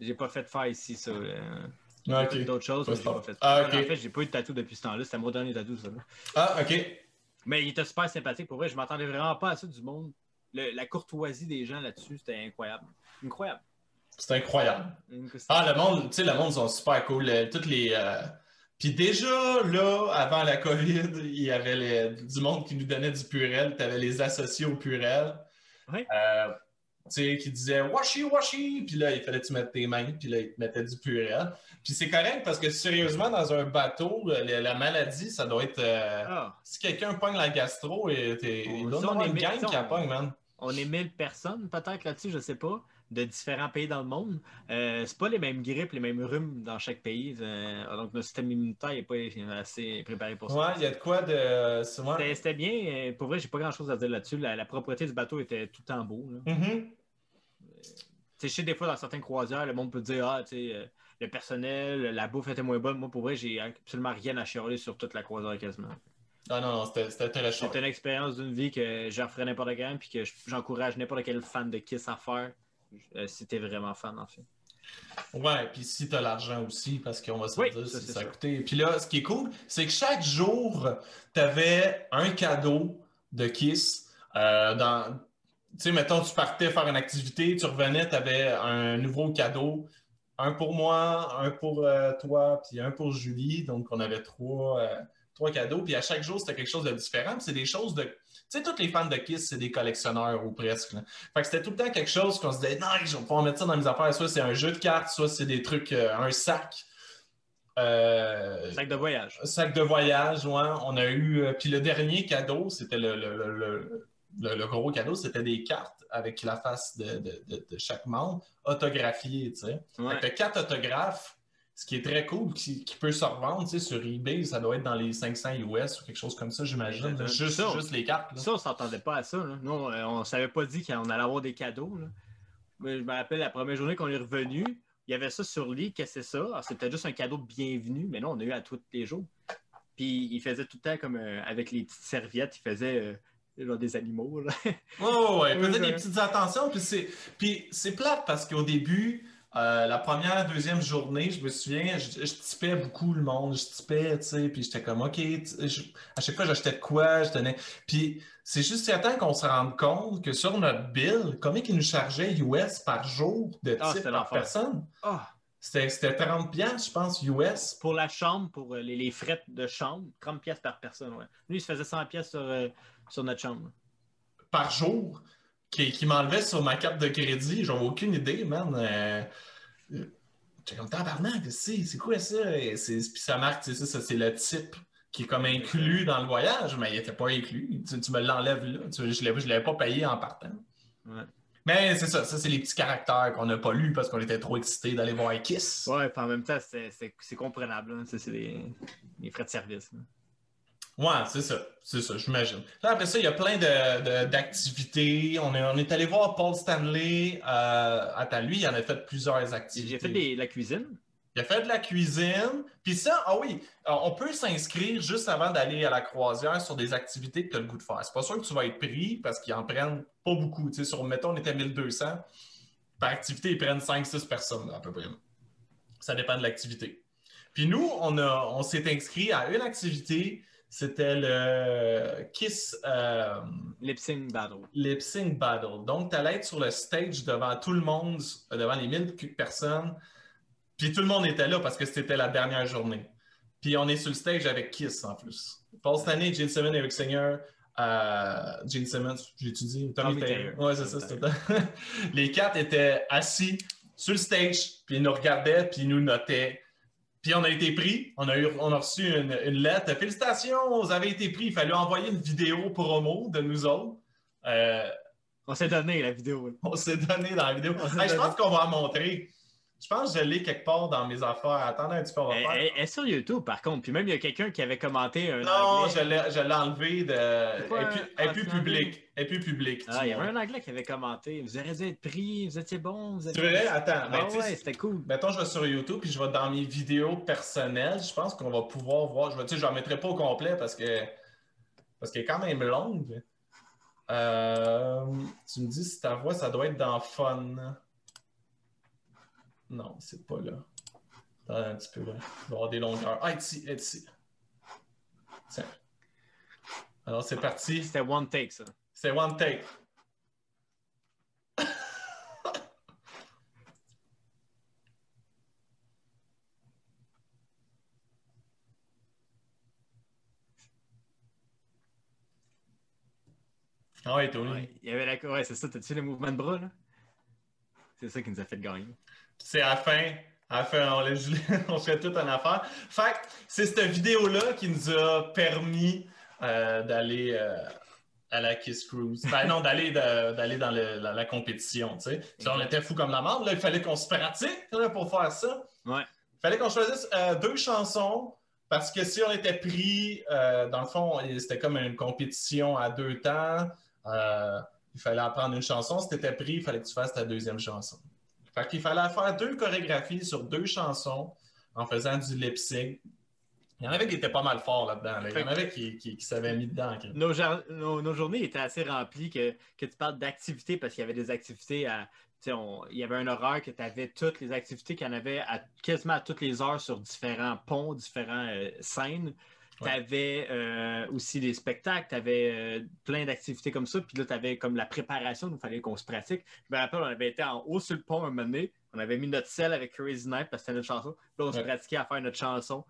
j'ai pas fait faire ici ça. euh, Ah. D'autres choses, mais j'ai pas fait. Ah, ok. En fait, j'ai pas eu de tatou depuis ce temps-là. C'était mon dernier tatou, ça. là. Ah, ok. Mais il était super sympathique. Pour vrai, je m'attendais vraiment pas à ça du monde. Le- la courtoisie des gens là-dessus, c'était incroyable. Incroyable. C'est incroyable. Ah, le monde, tu sais, le monde sont super cool. euh, toutes les. euh, Puis déjà, là, avant la COVID, il y avait les- du monde qui nous donnait du purel. Tu avais les associés au purel. Ouais. Euh, sais, qui disaient washi, washi. Puis là, il fallait que tu mettes tes mains. Puis là, ils te mettaient du purel. Puis c'est correct parce que sérieusement, dans un bateau, euh, la, la maladie, ça doit être. euh, Ah, Si quelqu'un pogne la gastro, et t'es- On- il est une gang qui la pogne, man. on est 1000 personnes peut-être là-dessus, je sais pas, de différents pays dans le monde. Euh, c'est pas les mêmes grippes, les mêmes rhumes dans chaque pays. euh, donc notre système immunitaire n'est pas assez préparé pour ça. Ouais, il y a de quoi de. ouais. C'était- bien. euh, Pour vrai, j'ai pas grand-chose à dire là-dessus. La, la propreté du bateau était tout en beau. là. Mhm. Sais, je sais, des fois, dans certaines croisières, le monde peut dire Ah, tu sais, euh, le personnel, la bouffe était moins bonne. Moi, pour vrai, j'ai absolument rien à chialer sur toute la croisière quasiment. Ah non, non, c'était c'était intéressant. C'est une expérience d'une vie que je referais n'importe quand puis que je- j'encourage n'importe quel fan de Kiss à faire. Euh, si t'es vraiment fan, en fait. Ouais, puis si t'as l'argent aussi, parce qu'on va se Oui, dire ça, si ça coûté. Puis là, ce qui est cool, c'est que chaque jour, t'avais un cadeau de Kiss. euh, dans... Tu sais, mettons, tu partais faire une activité, tu revenais, t'avais un nouveau cadeau. Un pour moi, un pour euh, toi, puis un pour Julie. Donc, on avait trois, euh, trois cadeaux. Puis à chaque jour, c'était quelque chose de différent. C'est des choses de... Tu sais, tous les fans de Kiss, c'est des collectionneurs ou presque. là. Fait que c'était tout le temps quelque chose qu'on se disait, non, je vais pouvoir mettre ça dans mes affaires. Soit c'est un jeu de cartes, soit c'est des trucs, euh, un sac. Euh, Sac de voyage. sac de voyage, ouais. On a eu. euh, puis le dernier cadeau, c'était le, le- le- le- le- le gros cadeau, c'était des cartes avec la face de, de- de- de chaque membre, autographiées, tu sais. Ouais. Fait que quatre autographes, ce qui est très cool, qui, qui peut se revendre, sur eBay, ça doit être dans les 500 US ou quelque chose comme ça, j'imagine. Juste, Ça, juste les cartes. là. Ça, on s'entendait pas à ça. Là. Nous, on, on savait pas dit qu'on allait avoir des cadeaux. là. Mais je me rappelle la première journée qu'on est revenu, il y avait ça sur lit, qu'est-ce que c'est ça? Alors, C'était juste un cadeau de bienvenue, mais non, on a eu à tous les jours. Puis il faisait tout le temps comme euh, avec les petites serviettes, il faisait euh, genre des animaux. Là. Ouais. Il faisait des petites attentions. Puis c'est, puis c'est plate parce qu'au début, euh, la première, deuxième journée, je me souviens, je, je typais beaucoup le monde. Je typais, tu sais, puis j'étais comme, OK, je- à chaque fois, j'achetais de quoi, je donnais. Puis c'est juste certain qu'on se rende compte que sur notre bill, combien ils nous chargeaient US par jour de Ah, type par personne? Ah! C'était, c'était 30 piastres, je pense, US. Pour la chambre, pour euh, les, les frais de chambre, 30 pièces par personne. Ouais. Lui, il se faisait 100 pièces sur, euh, sur notre chambre. par jour? Qui, qui m'enlevait sur ma carte de crédit. J'avais aucune idée, man. Euh, euh, J'étais comme tabarnak, c'est c'est quoi ça? Et c'est- Puis ça marque, sais, ça, c'est le type qui est comme inclus dans le voyage, mais il n'était pas inclus. Tu, tu me l'enlèves là. Tu- je ne l'avais pas payé en partant. Ouais. Mais c'est ça, ça c'est les petits caractères qu'on n'a pas lus parce qu'on était trop excités d'aller voir Kiss. Ouais, puis en même temps, c'est- c'est c'est comprenable. là. Ça, C'est les, les frais de service. Ouais, c'est ça. C'est ça, j'imagine. Là, après ça, il y a plein de- de- d'activités. on, est, on est allé voir Paul Stanley. Euh, attends, lui, il en a fait plusieurs activités. J'ai fait des- la cuisine? Il a fait de la cuisine. Puis ça, ah oui, euh, on peut s'inscrire juste avant d'aller à la croisière sur des activités que tu as le goût de faire. C'est pas sûr que tu vas être pris parce qu'ils en prennent pas beaucoup. Tu sais, sur, mettons, on était à 1200. Par activité, ils prennent 5-6 personnes à peu près. Ça dépend de l'activité. Puis nous, on, a, on s'est inscrit à une activité. C'était le Kiss euh, Lip Sync Battle. Lip Sync Battle. Donc, tu allais être sur le stage devant tout le monde, devant les 1000 personnes. Puis tout le monde était là parce que c'était la dernière journée. Puis on est sur le stage avec Kiss en plus. Paul Stanley, Gene Simmons, Eric Singer, euh, Gene Simmons, j'ai étudié, Tommy, Tommy Taylor. Taylor. Ouais, c'est ça, c'était Les quatre étaient assis sur le stage, puis ils nous regardaient, puis ils nous notaient. Puis on a été pris, on a, eu, on a reçu une, une lettre. Félicitations, vous avez été pris. Il fallait envoyer une vidéo promo de nous autres. Euh, On s'est donné la vidéo. on s'est donné dans la vidéo. Hey, je pense qu'on va en montrer. Je pense que je l'ai quelque part dans mes affaires? Attendez un petit peu, on va Elle, faire. elle- elle est sur YouTube, par contre. Puis même, il y a quelqu'un qui avait commenté un Non, anglais. je l'ai, je l'ai enlevé de. Elle plus, elle plus publique. Elle plus publique. Ah, il y avait un anglais qui avait commenté. Vous auriez dû être pris, vous étiez bon. Vous C'est vrai? Attends. ben, Ah ouais, c'était cool. Mettons, je vais sur YouTube puis je vais dans mes vidéos personnelles. Je pense qu'on va pouvoir voir. Je ne je la mettrai pas au complet parce que parce qu'elle est quand même longue. Euh, tu me dis si ta voix, ça doit être dans Fun. Non, c'est pas là. Attends un petit peu là. Il va y avoir des longueurs. Ah, ici, ici. Tiens. Alors, c'est parti. C'était one take, ça. C'est one take. Ah ouais, Tony. Ouais, il y avait la... ouais c'est ça. T'as-tu les mouvements de bras, là? C'est ça qui nous a fait gagner. C'est à la fin. On, on fait toute une affaire. Fait c'est cette vidéo-là qui nous a permis euh, d'aller euh, à la Kiss Cruise. Ben non, d'aller dans le- la, la compétition, tu sais. Puis on était fous comme la merde. Là, il fallait qu'on se pratique là, pour faire ça. Ouais. Il fallait qu'on choisisse euh, deux chansons parce que si on était pris, dans le fond, c'était comme une compétition à deux temps. Il fallait apprendre une chanson. Si tu étais pris, il fallait que tu fasses ta deuxième chanson. Fait qu'il fallait faire deux chorégraphies sur deux chansons en faisant du lip sync. Il y en avait qui étaient pas mal forts là-dedans. là. Il y en avait qui, qui, qui s'avaient mis dedans. Nos, nos, nos journées étaient assez remplies que, que tu parles d'activités parce qu'il y avait des activités à. on- il y avait un horaire que tu avais toutes les activités qu'il y en avait à, quasiment à toutes les heures sur différents ponts, différentes euh, scènes. Tu Ouais. avais aussi des spectacles, tu avais plein d'activités comme ça. Puis là, tu avais comme la préparation, il fallait qu'on se pratique. Je me rappelle, on avait été en haut sur le pont un moment donné. On avait mis notre sel avec Crazy Night parce que c'était notre chanson. Puis là, on se pratiquait à faire notre chanson.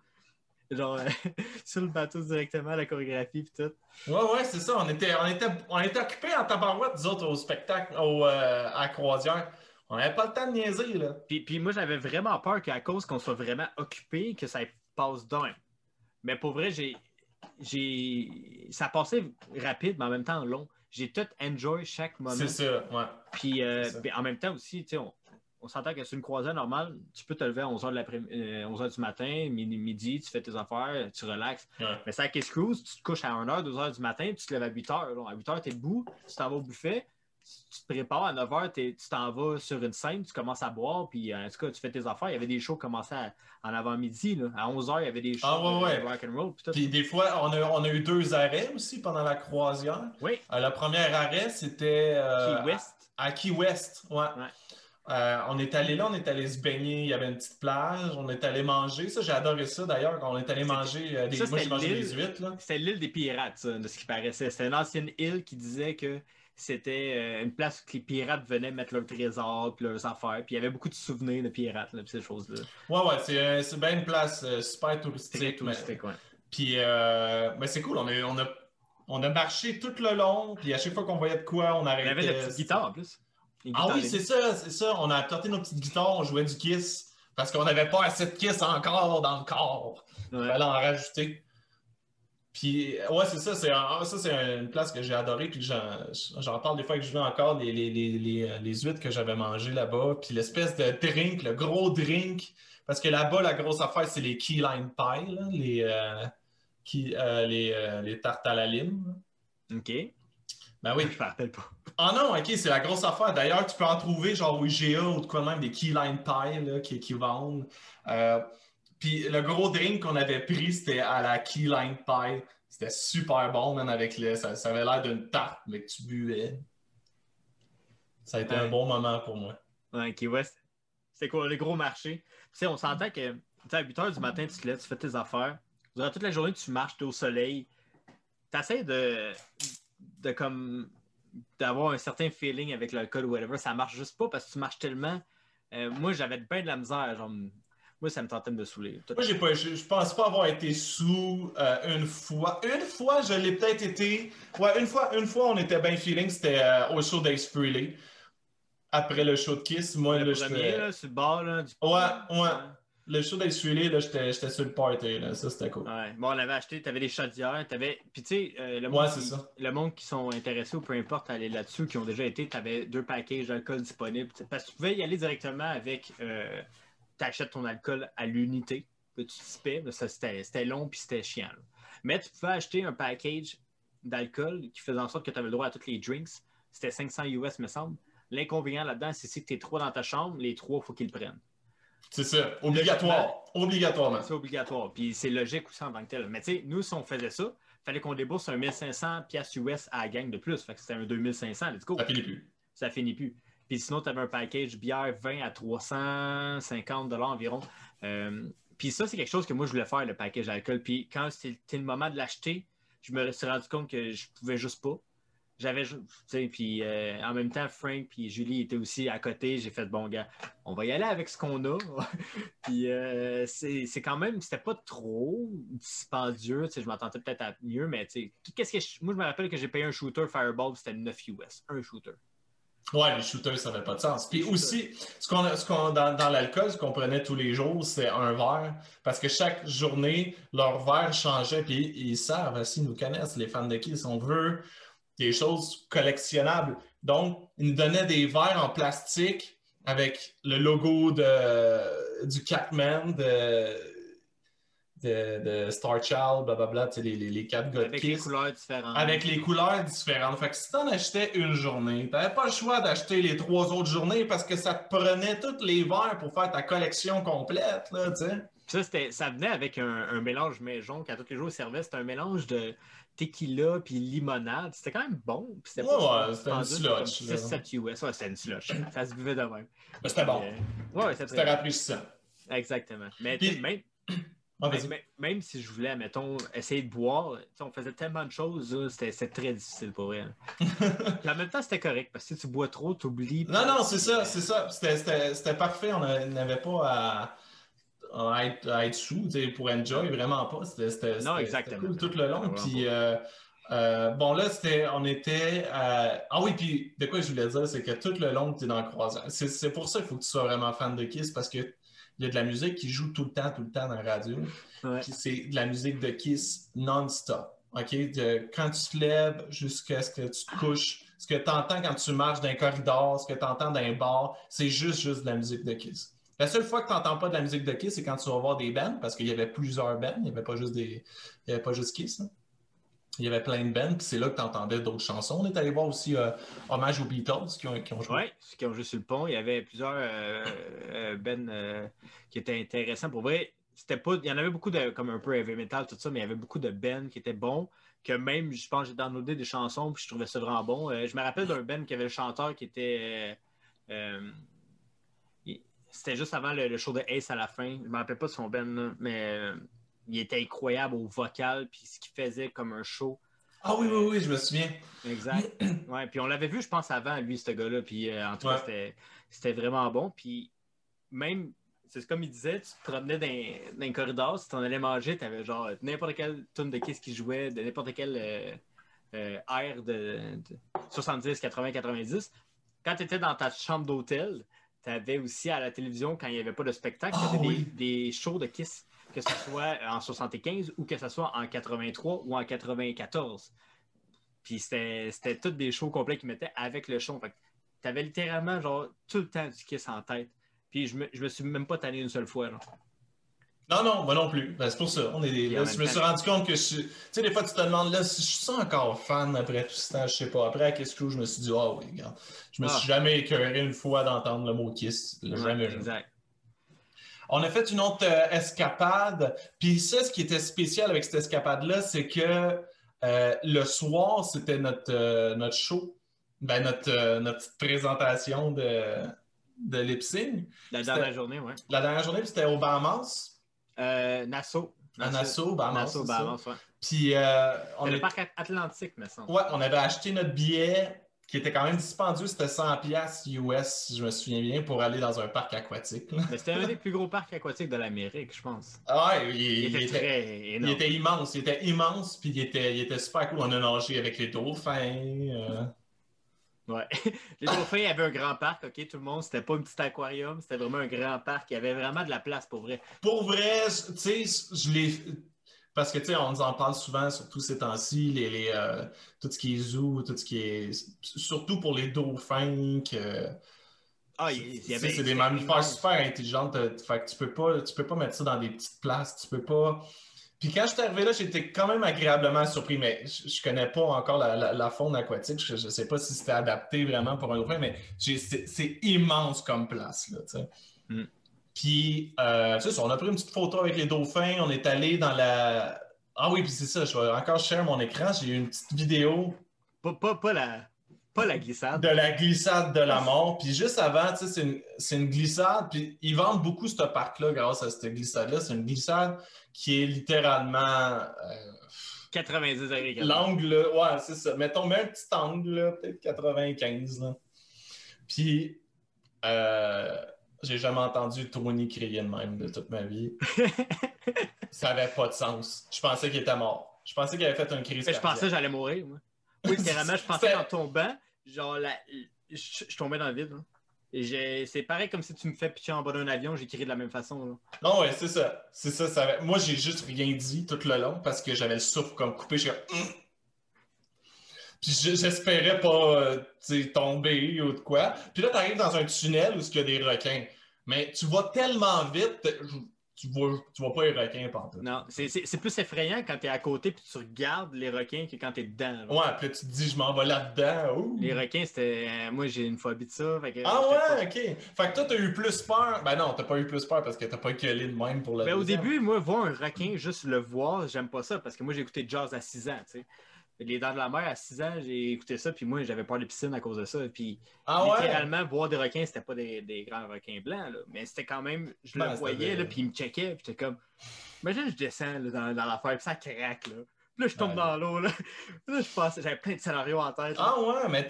Genre, sur le bateau directement, la chorégraphie, puis tout. Ouais, ouais, c'est ça. On était, on était, on était occupés en tabarouette, nous autres, au spectacle, au, euh, à Croisière. On n'avait pas le temps de niaiser, là. Puis, puis moi, j'avais vraiment peur qu'à cause qu'on soit vraiment occupé, que ça passe d'un. Mais pour vrai, j'ai. j'ai Ça passait rapide, mais en même temps long. J'ai tout enjoy chaque moment. C'est ça, ouais. Puis, euh, ça. en même temps aussi, tu sais, on, on s'entend que c'est une croisière normale. Tu peux te lever à 11h, de l'après- euh, 11h du matin, midi, midi, tu fais tes affaires, tu relaxes. Ouais. Mais à Kiss Cruise, tu te couches à 1h, 2h du matin, puis tu te lèves à 8h. là. À 8h, tu es debout, tu t'en vas au buffet, tu te prépares. À 9h, t'es- tu t'en vas sur une scène, tu commences à boire, puis euh, en tout cas, tu fais tes affaires. Il y avait des shows qui commençaient en avant-midi. À 11h, il y avait des shows Ah, ouais, ouais. de rock and roll. puis. Puis des fois, on a, on a eu deux arrêts aussi pendant la croisière. Oui, Euh, le premier arrêt, c'était euh, Key West. À, à Key West, ouais. Ouais. Euh, on est allé là, on est allé se baigner, il y avait une petite plage, on est allé manger. Ça, j'ai adoré ça d'ailleurs, quand on est allé manger euh, des. Ça, moi, j'ai mangé l'île. des huîtres. C'était l'île des pirates, ça, de ce qui paraissait. C'était une ancienne île qui disait que c'était euh, une place où les pirates venaient mettre leurs trésors puis leurs affaires. Puis il y avait beaucoup de souvenirs de pirates, là, puis ces choses-là. Ouais, ouais, c'est, euh, c'est bien une place euh, super touristique. Très mais- touristique, ouais. Puis, euh, mais c'est cool, on a, on, a, on a marché tout le long, puis à chaque fois qu'on voyait de quoi, on Il y arrêtait. avait la petite guitare en plus. Ah oui, c'est ça, c'est ça. On a apporté nos petites guitares, on jouait du Kiss, parce qu'on n'avait pas assez de Kiss encore dans le corps. Il Ouais. fallait en rajouter. Puis, ouais, c'est ça, c'est un- ça, c'est une place que j'ai adorée, puis j'en, j'en parle des fois que je vais encore, les, les, les, les, les huîtres que j'avais mangées là-bas, puis l'espèce de drink, le gros drink, parce que là-bas, la grosse affaire, c'est les key lime pie, là, les, euh, euh, les, euh, les tartes à la lime. OK. Ben oui. Je me rappelle pas. Ah non, ok, c'est la grosse affaire. D'ailleurs, tu peux en trouver genre au IGA ou de quoi même, des key lime pie là, qui, qui vendent. Puis le gros drink qu'on avait pris, c'était à la key lime pie. C'était super bon, man, avec le. Ça, ça avait l'air d'une tarte, mais que tu buvais. Ça a été un bon moment pour moi. Ouais, OK, ouais. c'est- quoi, le gros marché? Tu sais, on s'entend que tu sais, à 8 h du matin, tu te lèves, tu fais tes affaires. Durant toute la journée, tu marches, tu es au soleil. Tu essaies de, de comme d'avoir un certain feeling avec l'alcool ou whatever. Ça marche juste pas parce que tu marches tellement. Euh, moi, j'avais bien de la misère. Genre, Moi, ça me tentait de me saouler. Moi, j'ai pas, je, je pense pas avoir été sous euh, une fois. Une fois, je l'ai peut-être été. Ouais, une fois, une fois, on était bien feeling, c'était euh, au show d'Ace. Après le show de Kiss, moi, Le là, premier, là, sur le bord, là, du Ouais, ouais. Le show d'Ace là, j'étais j'étais sur le party, là. Ça, c'était cool. Ouais. Bon, on l'avait acheté, t'avais des chaudières, t'avais. Puis tu sais, euh, le, Ouais, monde c'est qui- ça. le monde qui sont intéressés ou peu importe aller là-dessus, qui ont déjà été, t'avais deux packages d'alcool disponibles. Parce que tu pouvais y aller directement avec. T'achètes ton alcool à l'unité, tu tipais, mais ça c'était c'était long puis c'était chiant. là. Mais tu pouvais acheter un package d'alcool qui faisait en sorte que tu avais le droit à tous les drinks. C'était 500 US, me semble. L'inconvénient là-dedans, c'est si tu es trois dans ta chambre, les trois, il faut qu'ils le prennent. C'est ça. Obligatoire. Obligatoirement. C'est obligatoire. Puis c'est logique aussi en tant que tel. Mais tu sais, nous, si on faisait ça, il fallait qu'on débourse un 1500 piastres US à la gang de plus. Fait que c'était un 2500. Let's go. Ça finit plus. Ça finit plus. Puis sinon, tu avais un package bière 20 à 350 dollars environ. Euh, puis ça, c'est quelque chose que moi, je voulais faire, le package d'alcool. Puis quand c'était le moment de l'acheter, je me suis rendu compte que je pouvais juste pas. J'avais, tu sais, puis euh, en même temps, Frank puis Julie étaient aussi à côté. J'ai fait, bon, gars, on va y aller avec ce qu'on a. puis euh, c'est quand même, c'était pas trop dispendieux. Tu sais, je m'attendais peut-être à mieux, mais tu sais, qu'est-ce que je- moi, je me rappelle que j'ai payé un shooter Fireball, c'était 9 US. Un shooter. Ouais, les shooters, ça n'avait pas de sens. Puis aussi, ce qu'on, ce qu'on, dans, dans l'alcool, ce qu'on prenait tous les jours, c'est un verre. Parce que chaque journée, leur verre changeait. Puis ils savent, s'ils nous connaissent, les fans de Kiss, on veut des choses collectionnables. Donc, ils nous donnaient des verres en plastique avec le logo de, du Catman, de, de, de Star Child, blablabla, tu sais, les, les, les quatre gars Avec les couleurs différentes. avec les couleurs différentes. Fait que si t'en achetais une journée, t'avais pas le choix d'acheter les trois autres journées parce que ça te prenait tous les verres pour faire ta collection complète, là, tu sais. Ça, c'était- ça venait avec un, un mélange maison qu'à tous les jours, servait. C'était un mélange de tequila puis limonade. C'était quand même bon. c'était Ouais, pas ouais, c'était une slush, c'était là. comme 6-7 US. Ouais, c'était une slush. Ça se buvait de même. Mais c'était bon. Euh, ouais, c'était rafraîchissant. Exactement. Mais même, Ah, même, si je voulais, mettons, essayer de boire, on faisait tellement de choses, c'était très difficile pour elle. En même temps, c'était correct parce que si tu bois trop, tu oublies. Non, non, c'est ça, c'est ça. C'était- parfait. On n'avait pas à, à être, à être sous pour enjoy, vraiment pas. C'était cool tout le long. Puis, euh, euh, bon, là, c'était, on était. euh, Ah oui, puis de quoi je voulais dire, c'est que tout le long, tu es dans le croiseur. C'est pour ça qu'il faut que tu sois vraiment fan de Kiss parce que. Il y a de la musique qui joue tout le temps, tout le temps dans la radio. Ouais. C'est de la musique de Kiss non-stop. OK? De- quand tu te lèves jusqu'à ce que tu te couches, ce que tu entends quand tu marches dans un corridor, ce que tu entends dans un bar, c'est juste, juste de la musique de Kiss. La seule fois que tu n'entends pas de la musique de Kiss, c'est quand tu vas voir des bands, parce qu'il y avait plusieurs bands, il n'y avait pas juste des. Il y avait pas juste Kiss. hein. Il y avait plein de bands, puis c'est là que tu entendais d'autres chansons. On est allé voir aussi euh, Hommage aux Beatles qui ont, qui ont joué. Oui, qui ont joué sur le pont, il y avait plusieurs euh, euh, Ben euh, qui étaient intéressants. Pour vrai, c'était pas. Il y en avait beaucoup de comme un peu heavy metal, tout ça, mais il y avait beaucoup de Ben qui étaient bons. Que même, je pense, j'ai downloadé des chansons, puis je trouvais ça vraiment bon. Je me rappelle d'un Ben qui avait le chanteur qui était. c'était juste avant le, le show de Ace à la fin. Je me rappelle pas de son là, mais il était incroyable au vocal, puis ce qu'il faisait comme un show. Ah oui, oui, oui, je me souviens. Exact. Ouais, puis on l'avait vu, je pense, avant, lui, ce gars-là. Puis euh, en tout cas, c'était- c'était vraiment bon. Puis même, c'est comme il disait, tu te promenais dans, dans un corridor, si tu en allais manger, tu avais genre n'importe quelle tune de Kiss qui jouait, de n'importe quel euh, euh, air de, de 70, 80, 90. Quand tu étais dans ta chambre d'hôtel, tu avais aussi à la télévision, quand il n'y avait pas de spectacle, Ah oui. des shows de Kiss, que ce soit en 75 ou que ce soit en 83 ou en 94. Puis c'était tous des shows complets qu'ils mettaient avec le show. Fait que t'avais littéralement genre tout le temps du Kiss en tête. Puis je me, je me suis même pas tanné une seule fois. genre. Non, non, moi non plus. Ben, c'est pour ça. On est des- là, je me suis rendu compte que je. Tu sais, des fois, tu te demandes là si je suis encore fan après tout ce temps, je sais pas. Après, à Kiss Crew, je me suis dit, ah oui, regarde. Je me Ah. suis jamais écœuré une fois d'entendre le mot Kiss. Jamais. Ouais, jamais. exact. On a fait une autre euh, escapade. Puis ça, ce qui était spécial avec cette escapade-là, c'est que euh, le soir, c'était notre, euh, notre show, ben, notre, notre petite présentation de, de. La dernière journée, ouais. La dernière journée, puis c'était au Bahamas, Nassau. à Nassau, Bahamas. Nassau. Bahamas, ouais. Puis on, le parc at- atlantique, me semble. ouais, on avait acheté notre billet qui était quand même dispendieux, c'était 100 pièces US, si je me souviens bien, pour aller dans un parc aquatique. c'était un des plus gros parcs aquatiques de l'Amérique, je pense. Ah ouais, il, Il, il était très il énorme. était immense, il était immense, puis il était, il était super cool. On a nagé avec les dauphins. euh. Ouais. Les dauphins avaient un grand parc, ok, tout le monde. C'était pas un petit aquarium, c'était vraiment un grand parc. Il y avait vraiment de la place pour vrai. Pour vrai, tu sais, je l'ai. Parce que, tu sais, on nous en parle souvent, surtout ces temps-ci, les, les, euh, tout ce qui est zoo, tout ce qui est. Surtout pour les dauphins, que. Ah, c'est des mammifères super intelligents. t'as- Fait que tu peux pas, tu peux pas mettre ça dans des petites places. Tu peux pas. Puis quand je suis arrivé là, j'étais quand même agréablement surpris, mais je, je connais pas encore la, la- la faune aquatique. Je, je sais pas si c'était adapté vraiment pour un dauphin, mais c'est immense comme place, là, tu sais. Mm. Puis, euh, tu sais, on a pris une petite photo avec les dauphins. On est allé dans la. Ah oui, puis c'est ça, je vais encore share mon écran. J'ai eu une petite vidéo Pas, pas, pas la, pas la glissade. de la glissade de la mort. Puis juste avant, tu sais, c'est une, c'est une glissade. Puis ils vendent beaucoup ce parc-là grâce à cette glissade-là. C'est une glissade qui est littéralement euh, 90 degrés. l'angle. Ouais, c'est ça. Mettons, mets un petit angle, là, peut-être 95. Là. Puis euh, j'ai jamais entendu Tony crier de même de toute ma vie. ça avait pas de sens. Je pensais qu'il était mort. Je pensais qu'il avait fait un crise. Mais je pensais que j'allais mourir, moi. Oui, littéralement, je pensais qu'en tombant, genre, la- je, je tombais dans le vide. là. Et c'est pareil comme si tu me fais pitcher en bas d'un avion, j'ai crié de la même façon. là. Non, ouais, c'est ça. C'est ça, Moi, j'ai juste rien dit tout le long parce que j'avais le souffle comme coupé. Je suis comme, Hum! Puis je- j'espérais pas euh, tu tomber ou de quoi. Puis là, tu arrives dans un tunnel où il y a des requins. Mais tu vas tellement vite, tu vois, tu vois pas les requins partout. Non, c'est- plus effrayant quand t'es à côté puis tu regardes les requins que quand t'es dedans. là. Ouais, puis là, tu te dis, je m'en vais là-dedans. Les requins, c'était. euh, moi, j'ai une phobie de ça. fait que Ah ouais, ok. Fait que toi, t'as eu plus peur. Ben non, t'as pas eu plus peur parce que t'as pas gueulé de même pour le Ben, au début, moi, voir un requin, juste le voir, j'aime pas ça parce que moi, j'ai écouté Jazz à 6 ans, tu sais. Les Dents de la Mer à 6 ans, j'ai écouté ça, puis moi, j'avais peur des piscines à cause de ça. Puis Ah ouais? littéralement, voir des requins, c'était pas des, des grands requins blancs, là, mais c'était quand même, je Ben, le voyais, là, puis il me checkait, puis j'étais comme, imagine, je descends là, dans, dans l'affaire, puis ça craque, là. Puis là, je tombe Ouais. dans l'eau, là. Puis là, je pensais, j'avais plein de scénarios en tête. Ah ouais, mais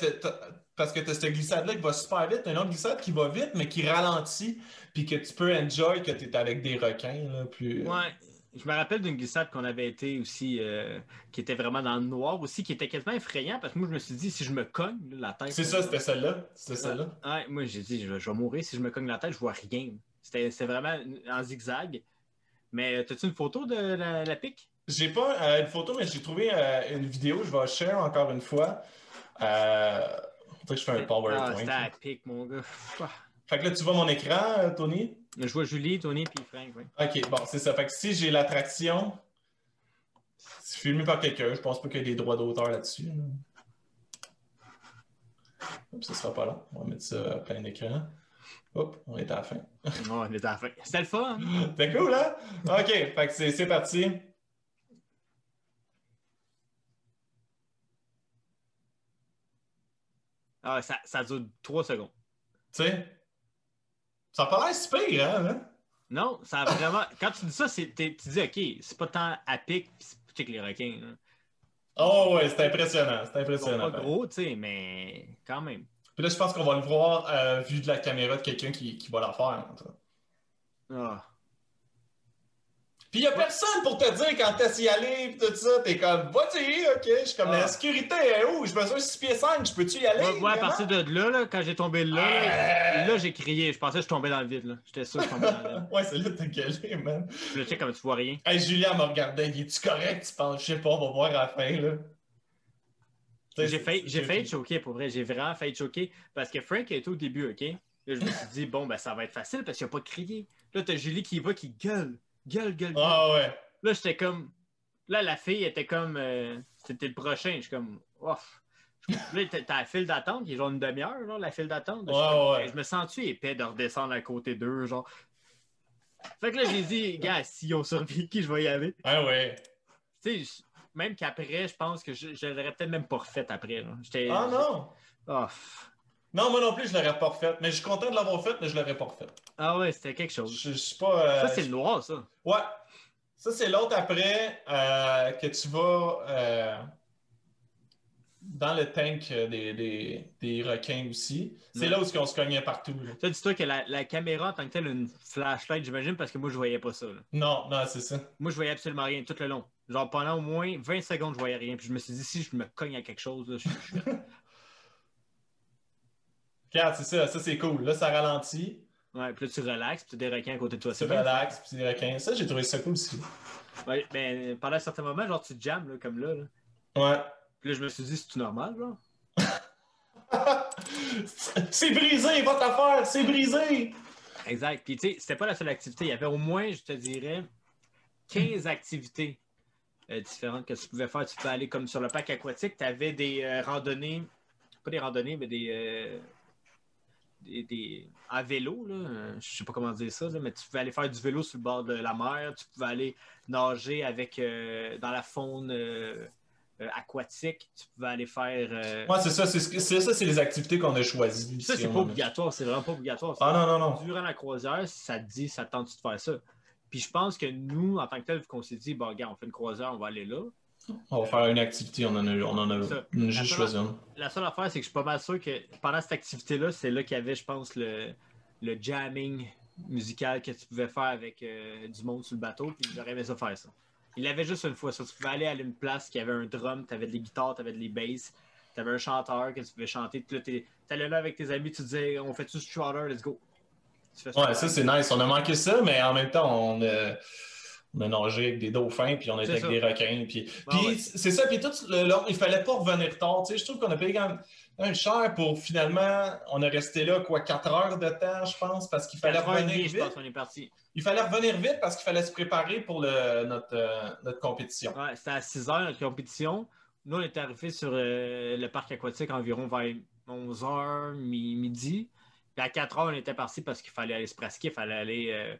parce que t'as cette glissade-là qui va super vite, t'as une autre glissade qui va vite, mais qui ralentit, puis que tu peux enjoy que t'es avec des requins, là, plus... Ouais. Je me rappelle d'une glissade qu'on avait été aussi, euh, qui était vraiment dans le noir aussi, qui était quasiment effrayant parce que moi je me suis dit, si je me cogne la tête. C'est ça, c'était celle-là. C'était celle-là. Ouais, moi j'ai dit, je vais, je vais mourir si je me cogne la tête, je vois rien. C'était vraiment en zigzag. Mais as-tu une photo de la, la pique? J'ai pas euh, une photo, mais j'ai trouvé euh, une vidéo, je vais share encore une fois. Euh... Que je fais un Ah, PowerPoint. c'était à la pique, mon gars. Ah. fait que là, tu vois mon écran, euh, Tony? Je vois Julie, Tony puis Frank. oui. Ok, bon, c'est ça. Fait que si j'ai l'attraction, c'est filmé par quelqu'un, je pense pas qu'il y ait des droits d'auteur là-dessus. là. Hop, ça sera pas long. On va mettre ça à plein écran. Hop, on est à la fin. On était à la fin. C'était le fun. C'était cool, hein? Ok, fait que c'est c'est parti. Ah, ça, ça dure trois secondes. Tu sais? Ça a pas l'air si pire, hein? hein? Non, ça a vraiment. Quand tu dis ça, tu dis, OK, c'est pas tant à pic, pis c'est check les requins. Oh ouais, c'est impressionnant. C'est impressionnant. pas gros, tu sais, mais quand même. Puis là, je pense qu'on va le voir euh, vu de la caméra de quelqu'un qui, qui va la faire. Ah. Puis il y a personne pour te dire quand t'es y aller, pis tout ça. T'es comme, vas-y, ok. Je suis comme, Ah. la sécurité est où? Je mesure 6 pieds 5, je peux-tu y aller? Ouais, ouais, à partir de là, là, quand j'ai tombé là, là, là, j'ai crié. Je pensais que je tombais dans le vide. là. J'étais sûr que je tombais dans le vide. ouais, c'est là que t'as gueulé, man. Puis là, check comme tu vois rien. Hey, Julia me regardait, il est-tu correct? Tu penses, je sais pas, on va voir à la fin, là. J'ai failli, j'ai failli choquer pour vrai. J'ai vraiment failli choquer parce que Frank était au début, OK? Là, je me suis dit, bon, ben, ça va être facile parce qu'il n'a pas crié. Là, t'as Julie qui y va, qui gueule. Gueule, gueule, gueule. Ah ouais. Là, j'étais comme. Là, la fille était comme. euh, C'était le prochain. Je suis comme. Ouf. Là, t'as la file d'attente, qui est genre une demi-heure, la file d'attente. Ouais, ouais. hey, Je me sens-tu épais de redescendre à côté d'eux, genre? Fait que là, j'ai dit, gars, s'ils ont survécu, je vais y aller. Ah ouais. Tu sais, même qu'après, je pense que je, je l'aurais peut-être même pas refait après. J'étais. Ah non. Oh. Non, moi non plus, je l'aurais pas refait. Mais je suis content de l'avoir fait, mais je l'aurais pas refait. Ah ouais, c'était quelque chose. Je, je suis pas. euh, Ça, c'est le noir, ça. Ouais. Ça, c'est l'autre après euh, que tu vas. euh, dans le tank des, des, des requins aussi. C'est là où on se cognait partout. Ça, dis-toi que la, la, caméra en tant que telle, une flashlight, j'imagine, parce que moi, je voyais pas ça. Là. Non, non, c'est ça. Moi, je voyais absolument rien tout le long. Genre, pendant au moins 20 secondes, je voyais rien. Puis je me suis dit, si je me cogne à quelque chose, là, je, suis. Regarde, c'est ça, ça c'est cool. Là, ça ralentit. Ouais, puis là, tu relaxes, puis tu as des requins à côté de toi. Tu relaxes, puis des requins. Ça, j'ai trouvé ça cool aussi. Ouais, ben, pendant un certain moment, genre, tu jammes, là, comme là, là. Ouais. Puis là, je me suis dit, c'est tout normal, genre? c'est brisé, votre affaire, c'est brisé! Exact. Puis, tu sais, c'était pas la seule activité. Il y avait au moins, je te dirais, 15 activités euh, différentes que tu pouvais faire. Tu pouvais aller comme sur le parc aquatique, tu avais des euh, randonnées, pas des randonnées, mais des, euh, des, à vélo, là, je sais pas comment dire ça, mais tu pouvais aller faire du vélo sur le bord de la mer, tu pouvais aller nager avec dans la faune aquatique, tu pouvais aller faire. Ouais, c'est ça, c'est ça, c'est les activités qu'on a choisies. Ça, c'est pas obligatoire, c'est vraiment pas obligatoire. Ah non, non, non. Durant la croisière, si ça te dit, ça tente de faire ça. Puis je pense que nous, en tant que tel, vu qu'on s'est dit, bon, regarde, on fait une croisière, on va aller là. On va faire une activité, on en a, on en a juste choisi une. La seule affaire, c'est que je suis pas mal sûr que pendant cette activité-là, c'est là, qu'il y avait, je pense, le, le jamming musical que tu pouvais faire avec euh, du monde sur le bateau, puis j'aurais aimé ça faire ça. Il l'avait juste une fois, ça. Tu pouvais aller à une place qui avait un drum, tu avais des guitares, tu avais des basses, tu avais un chanteur que tu pouvais chanter. Tu allais là avec tes amis, tu disais, on fait tout ce let's go. Ouais, ça c'est nice. On a manqué ça, mais en même temps, on a, on a nagé avec des dauphins, puis on était avec des requins. Puis, puis c'est ça, puis tout le long, il fallait pas revenir tard. Tu sais, je trouve qu'on a payé quand même un cher pour finalement, on est resté là, quoi, 4 heures de temps, je pense, parce qu'il fallait revenir vite. Je pense qu'on est parti. Il fallait revenir vite parce qu'il fallait se préparer pour le, notre, euh, notre compétition. Ouais, c'était à 6 heures notre compétition. Nous, on est arrivé sur euh, le parc aquatique environ vers 11 h midi. Puis à 4 heures, on était parti parce qu'il fallait aller se pratiquer, il fallait aller, euh,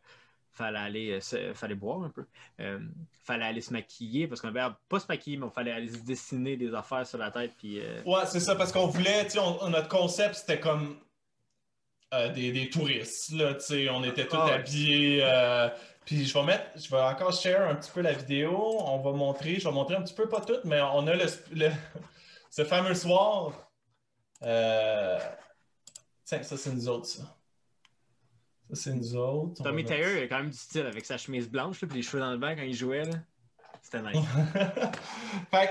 fallait aller euh, fallait boire un peu. Il euh, fallait aller se maquiller parce qu'on avait pas se maquiller, mais il fallait aller se dessiner des affaires sur la tête. Puis, Ouais, c'est ça, parce qu'on voulait, tu sais, notre concept, c'était comme des, des, touristes. Là, tu sais, on était tous ah habillés. Puis je vais mettre, je vais encore share un petit peu la vidéo. On va montrer, je vais montrer un petit peu, pas tout, mais on a le, ce fameux soir. Tiens, ça, c'est nous autres, ça. Ça, c'est nous autres. Tommy Taylor, il a quand même du style avec sa chemise blanche et les cheveux dans le banc quand il jouait. C'était nice. fait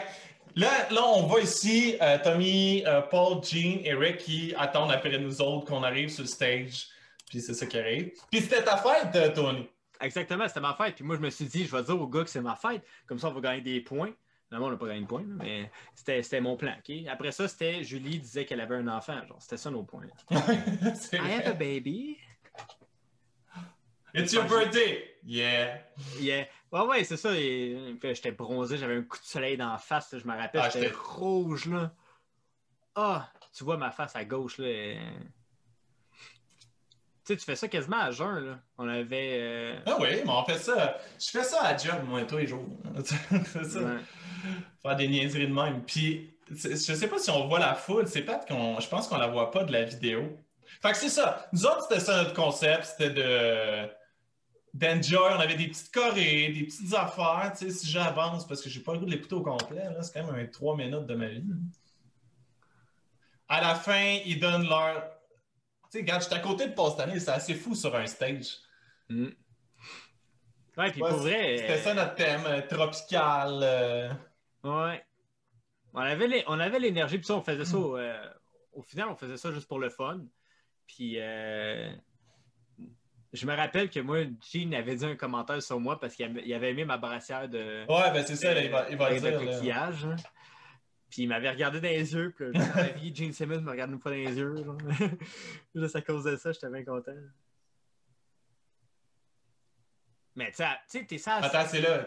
là, là, on voit ici euh, Tommy, euh, Paul, Jean et Rick qui attendent après nous autres qu'on arrive sur le stage. Puis c'est ça qui arrive. Puis c'était ta fête, euh, Tony. Exactement, c'était ma fête. Puis moi, je me suis dit, je vais dire au gars que c'est ma fête. Comme ça, on va gagner des points. Non, on n'a pas gagné de points, mais c'était mon plan. Après ça, c'était Julie disait qu'elle avait un enfant. Genre, c'était ça nos points. I have a baby. It's your birthday! Yeah! Yeah. Ouais, ouais, c'est ça. J'étais bronzé, j'avais un coup de soleil dans la face, je me rappelle. Ah, j'étais rouge, là. Ah! Tu vois ma face à gauche, là. Tu sais, tu fais ça quasiment à jeun, là. On avait. Euh, ah oui, mais on fait ça. Je fais ça à job, moi, tous les jours. c'est ça. Faire des niaiseries de même. Puis, je sais pas si on voit la foule, c'est pas qu'on. Je pense qu'on la voit pas de la vidéo. Fait que c'est ça. Nous autres, c'était ça notre concept. C'était de. D'enjoy, on avait des petites chorées, des petites affaires, tu sais, si j'avance, parce que j'ai pas le goût de l'écouter au complet, c'est quand même un 3 minutes de ma vie. À la fin, ils donnent leur tu sais, regarde, j'étais à côté de Paul c'est assez fou sur un stage. Mm. Ouais, puis pour vrai. C'était ça notre thème, euh, tropical. Euh. Ouais. On avait l'énergie, puis ça, on faisait ça. Mm. Euh, au final, on faisait ça juste pour le fun. Puis. Je me rappelle que moi, Jean avait dit un commentaire sur moi parce qu'il avait aimé ma brassière de. Ouais, ben c'est ça, il va, il va de dire. coquillage. Puis il m'avait regardé dans les yeux. Puis là, la vie, Gene Simmons me regarde une fois dans les yeux. Là, à cause de ça, j'étais bien content. Mais tu sais, t'es ça. Attends, c'est là.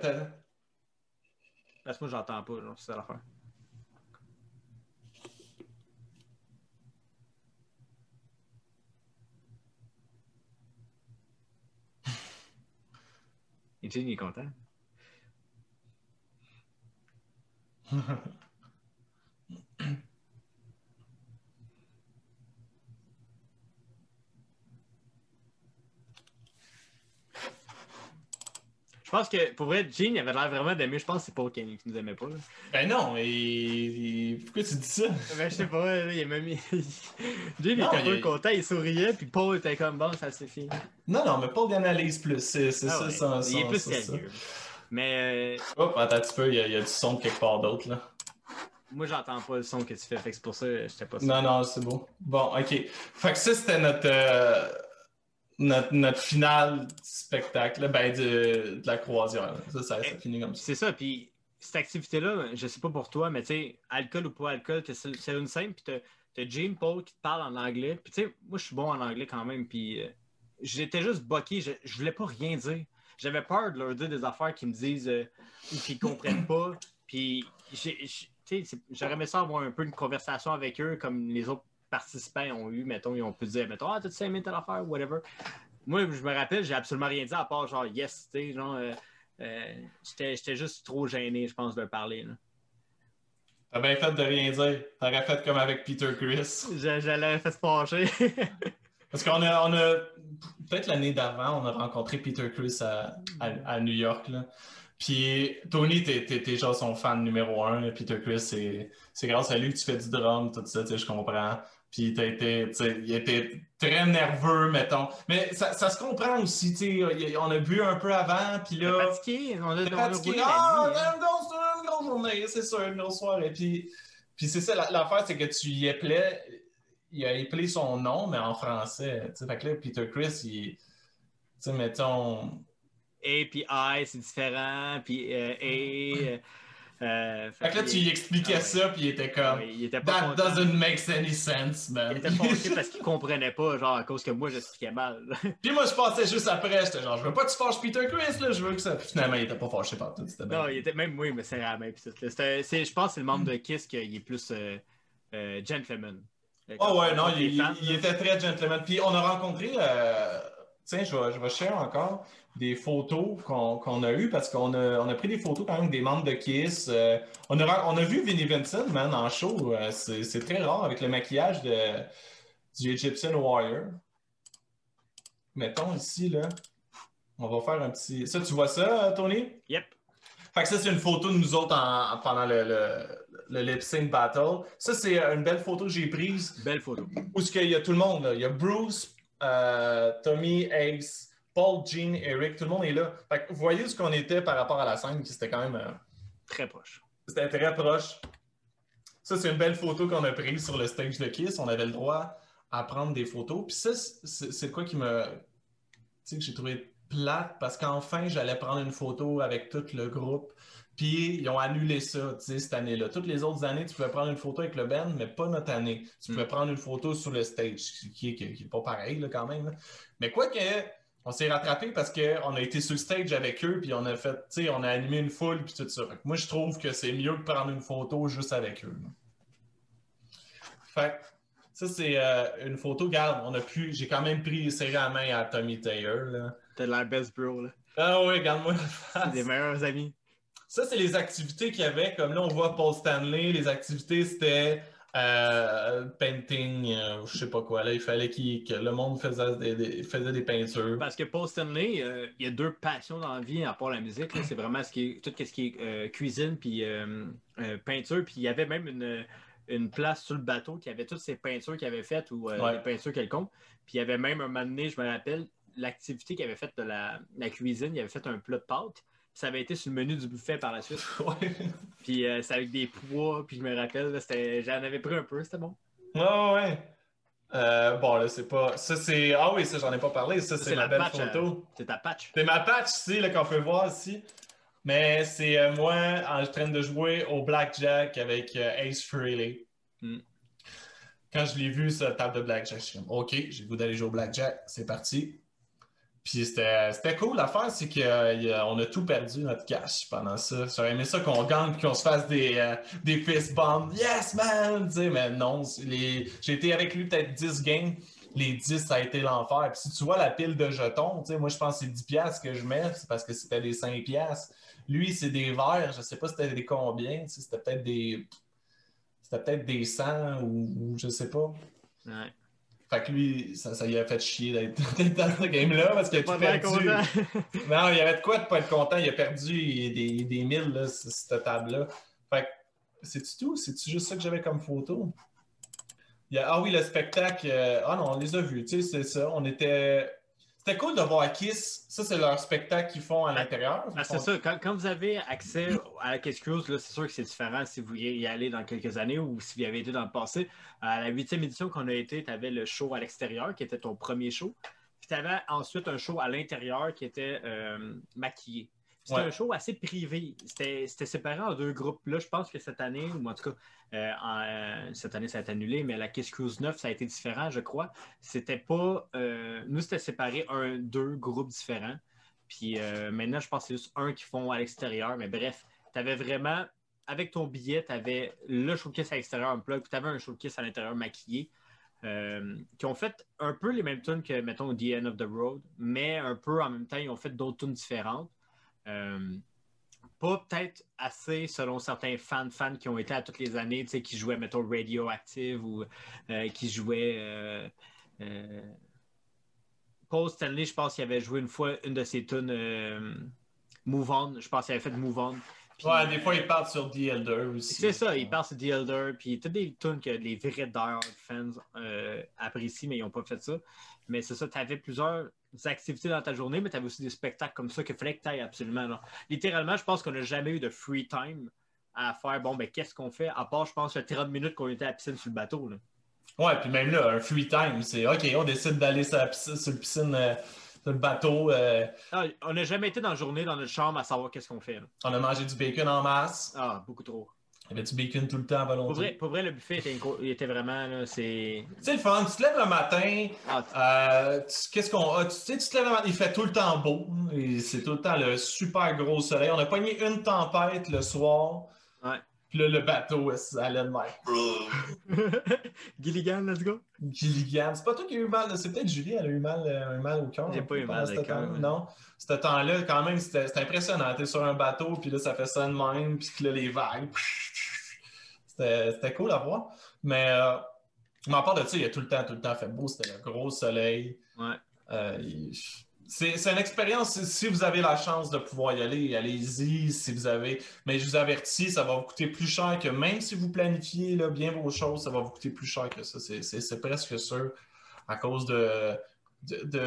Parce que moi, j'entends pas, c'est ça l'affaire. Et Gene, il est content. Je pense que pour vrai, Gene il avait l'air vraiment d'aimer. Je pense que c'est Paul Kenny qui nous aimait pas. Là. Ben non, et, pourquoi tu dis ça? Ben je sais pas, là, il a même. Gene Non, était un peu il- content, il souriait, puis Paul était comme bon, ça c'est fini. Non, non, mais Paul il analyse plus. C'est Ah ça, ouais, ça, il est plus sérieux. Mais euh, Hop, attends un petit peu, il y, a, il y a du son quelque part d'autre, là. moi, j'entends pas le son que tu fais, fait que c'est pour ça que j'étais pas sûr. Non, non, c'est beau. Bon, OK. Fait que ça, c'était notre, euh, notre, notre finale du spectacle, ben, de, de la croisière. là. Ça, ça, ça Eh, finit comme ça. C'est ça, puis cette activité-là, je sais pas pour toi, mais tu sais, alcool ou pas alcool, c'est une scène, puis t'as- Jane Paul qui te parle en anglais, puis tu sais, moi je suis bon en anglais quand même, puis euh, j'étais juste boqué, je, je voulais pas rien dire. J'avais peur de leur dire des affaires qui me disent euh, ou qu'ils comprennent pas, puis j'aurais aimé ça avoir un peu une conversation avec eux, comme les autres participants ont eu, mettons, ils ont pu dire, mettons, ah, t'as-tu aimé telle affaire, whatever. Moi, je me rappelle, j'ai absolument rien dit à part genre yes, tu sais, genre. euh, euh, j'étais, juste trop gêné, je pense, de parler. là. T'as bien fait de rien dire. T'aurais fait comme avec Peter Chris. J'allais fait se pencher. Parce qu'on a, on a peut-être l'année d'avant, on a rencontré Peter Chris à, à, à New York. Là. Puis Tony, t'es, t'es, genre son fan numéro un. Peter Chris, c'est, c'est grâce à lui que tu fais du drum, tout ça, tu sais, je comprends. Puis t'as été, il était très nerveux, mettons. Mais ça, ça se comprend aussi, tu sais, on a bu un peu avant, puis là... fatigué. On a, a fatigué. Ah, nuit, hein. une grosse, journée, c'est sûr, une grosse soirée. Puis, puis c'est ça, la- l'affaire, c'est que tu y appelais, il a appelé son nom, mais en français. Tu sais, fait que là, Peter Chris, il. Tu sais, mettons. Et puis I, c'est différent. Puis euh, et. Euh, Fait que là, tu lui expliquais Ah ça, puis il était comme. Ouais, il était pas That content. doesn't make any sense, man. Il était fâché parce qu'il comprenait pas, genre à cause que moi j'expliquais mal. puis moi, je passais juste après, j'étais genre, je veux pas que tu fâches Peter Chris, là, je veux que ça. Puis finalement, il était pas fâché par tout. C'était bien. non, il était même il me serrait la c'est- je pense que c'est le membre de Kiss qui est plus euh, euh, gentleman. Oh ouais, non, il, fans, il- il là. était très gentleman. Puis on a rencontré, tiens, je vais, je vais share encore des photos qu'on a eues parce qu'on a, on a pris des photos quand même des membres de Kiss. Euh, on, a, ren- on a vu Vinnie Vincent, man, en show. Euh, c'est très rare avec le maquillage de, du Egyptian Warrior. Mettons ici, là. On va faire un petit. Ça, tu vois ça, Tony? Yep. Fait que ça, c'est une photo de nous autres en- pendant le, le, le lip sync battle. Ça, c'est une belle photo que j'ai prise Belle photo. où est-ce qu'il y a tout le monde. Là. Il y a Bruce, euh, Tommy, Ace, Paul, Gene, Eric, tout le monde est là. Fait que vous voyez ce qu'on était par rapport à la scène, qui c'était quand même euh, Très proche. c'était très proche. Ça, c'est une belle photo qu'on a prise sur le stage de Kiss. On avait le droit à prendre des photos. Puis ça, c'est quoi qui me. Tu sais, que j'ai trouvé plate parce qu'enfin, j'allais prendre une photo avec tout le groupe. Puis ils ont annulé ça, tu sais, cette année-là. Toutes les autres années, tu pouvais prendre une photo avec le band, mais pas notre année. Tu pouvais Mm. prendre une photo sur le stage, qui est, qui est pas pareil, là, quand même. Mais quoi que, on s'est rattrapé parce qu'on a été sur stage avec eux, puis on a fait, tu sais, on a animé une foule, puis tout ça. Fait que moi, je trouve que c'est mieux de prendre une photo juste avec eux. là. Fait que, ça, c'est euh, une photo. Garde, on a pu, j'ai quand même pris serré la main à Tommy Taylor. Là. T'as l'air best bro, là. Ah oui, regarde-moi la C'est face. des meilleurs amis. Ça, c'est les activités qu'il y avait. Comme là, on voit Paul Stanley. Les activités, c'était euh, painting, euh, je sais pas quoi. Là, il fallait que le monde faisait des, des- faisait des peintures. Parce que Paul Stanley, euh, il y a deux passions dans la vie à part la musique. C'est vraiment ce qui est, tout ce qui est euh, cuisine puis peinture. Puis il y avait même une, une place sur le bateau qui avait toutes ces peintures qu'il avait faites ou Ouais. des peintures quelconques. Puis il y avait même un moment donné, je me rappelle, l'activité qu'il avait faite de la, la cuisine, il avait fait un plat de pâtes. Ça avait été sur le menu du buffet par la suite. Ouais. Puis euh, c'est avec des pois. Puis je me rappelle, j'en avais pris un peu, c'était bon. Ah ouais. Euh, bon, là, c'est pas. Ça, c'est. Ah oui, ça, j'en ai pas parlé. Ça, c'est ma belle patch, euh, photo. c'est ta patch. C'est ma patch ici, là, qu'on peut voir ici. Mais c'est euh, moi en train de jouer au blackjack avec euh, Ace Frehley. Mm. Quand je l'ai vu sur la table de blackjack, je suis comme, OK, j'ai le goût d'aller jouer au blackjack, c'est parti. Puis c'était cool. L'affaire, c'est qu'on a tout perdu notre cash pendant ça. J'aurais aimé ça qu'on gagne qu'on se fasse des, euh, des fist bombs. Yes, man! Mais non, j'ai été avec lui peut-être 10 games. Les 10, ça a été l'enfer. Puis si tu vois la pile de jetons, moi je pense que c'est 10 piastres que je mets, c'est parce que c'était des 5 piastres. Lui, c'est des verres, je sais pas c'était des combien, c'était peut-être des. C'était peut-être des 100 ou, ou je sais pas. Ouais. Fait que lui, ça, ça lui a fait chier d'être dans ce game-là parce qu'il a tout perdu. Non, il y avait de quoi de pas être content. Il a perdu des, des milles là, cette table-là. Fait que, c'est-tu tout? C'est-tu juste ça que j'avais comme photo? Il y a- ah oui, le spectacle. euh, ah non, on les a vus, tu sais, c'est ça. On était. C'était cool de voir Kiss. Ça, c'est leur spectacle qu'ils font à l'intérieur. Ah, c'est ça, quand, quand vous avez accès à la Kiss Cruise, c'est sûr que c'est différent si vous y allez dans quelques années ou si vous y avez été dans le passé. À la huitième édition qu'on a été, tu avais le show à l'extérieur qui était ton premier show. Puis tu avais ensuite un show à l'intérieur qui était euh, maquillé. C'était Ouais. un show assez privé. C'était séparé en deux groupes. Là, je pense que cette année, ou en tout cas, euh, en, euh, cette année, ça a été annulé, mais la Kiss Cruise 9, ça a été différent, je crois. C'était pas. euh, nous, c'était séparé un, deux groupes différents. Puis maintenant, je pense que c'est juste un qui font à l'extérieur. Mais bref, tu avais vraiment, avec ton billet, tu avais le showcase à l'extérieur un plug, puis tu avais un showcase à l'intérieur maquillé. euh, qui ont fait un peu les mêmes tunes que, mettons, The End of the Road, mais un peu en même temps, ils ont fait d'autres tunes différentes. Euh, pas peut-être assez selon certains fans fans qui ont été à toutes les années, tu sais, qui jouaient, mettons, Radioactive ou euh, qui jouaient. euh, euh, Paul Stanley, je pense qu'il avait joué une fois une de ses tunes Move On. Je pense qu'il avait fait Move On. Puis- Ouais, des fois, ils partent sur The Elder aussi. c'est ça, il parle sur The Elder, puis toutes des tunes que les vrais die fans apprécient, mais ils n'ont pas fait ça. Mais c'est ça, tu avais plusieurs activités dans ta journée, mais tu avais aussi des spectacles comme ça qu'il fallait que tu ailles absolument. là. Littéralement, je pense qu'on n'a jamais eu de free time à faire, bon, ben qu'est-ce qu'on fait, à part, je pense, le 30 minutes qu'on était à la piscine sur le bateau. Là. Ouais, puis même là, un free time, c'est OK, on décide d'aller sur la piscine, sur le piscine, euh, sur le bateau. euh, Ah, on n'a jamais été dans la journée dans notre chambre à savoir qu'est-ce qu'on fait. là. on a mangé du bacon en masse. Ah, beaucoup trop. Il y avait du bacon tout le temps à Pour volonté. vrai, pour vrai, le buffet était, inco- il était vraiment, là, c'est... C'est le fun. Tu te lèves le matin, Ah, euh, tu- qu'est-ce qu'on a? Tu sais, tu te lèves le matin, il fait tout le temps beau. et C'est tout le temps le super gros soleil. On a pogné une tempête le soir. Ouais. Puis là, le bateau, ça allait de même. Gilligan, let's go. Gilligan. C'est pas toi qui as eu mal. C'est peut-être Julie, elle a eu mal, euh, un mal au cœur. J'ai pas eu mal ce cœur, ouais. Non. Ce temps-là, quand même, c'était impressionnant. T'es sur un bateau, puis là, ça fait ça de même, puis là, les vagues. C'était cool à voir. Mais, euh, mais à part de ça, il y a tout le temps, tout le temps fait beau. C'était le gros soleil. Ouais. Euh, il- c'est une expérience. Si- vous avez la chance de pouvoir y aller, allez-y. Si vous avez, mais je vous avertis, ça va vous coûter plus cher que même si vous planifiez bien vos choses, ça va vous coûter plus cher que ça. C'est- presque sûr à cause de,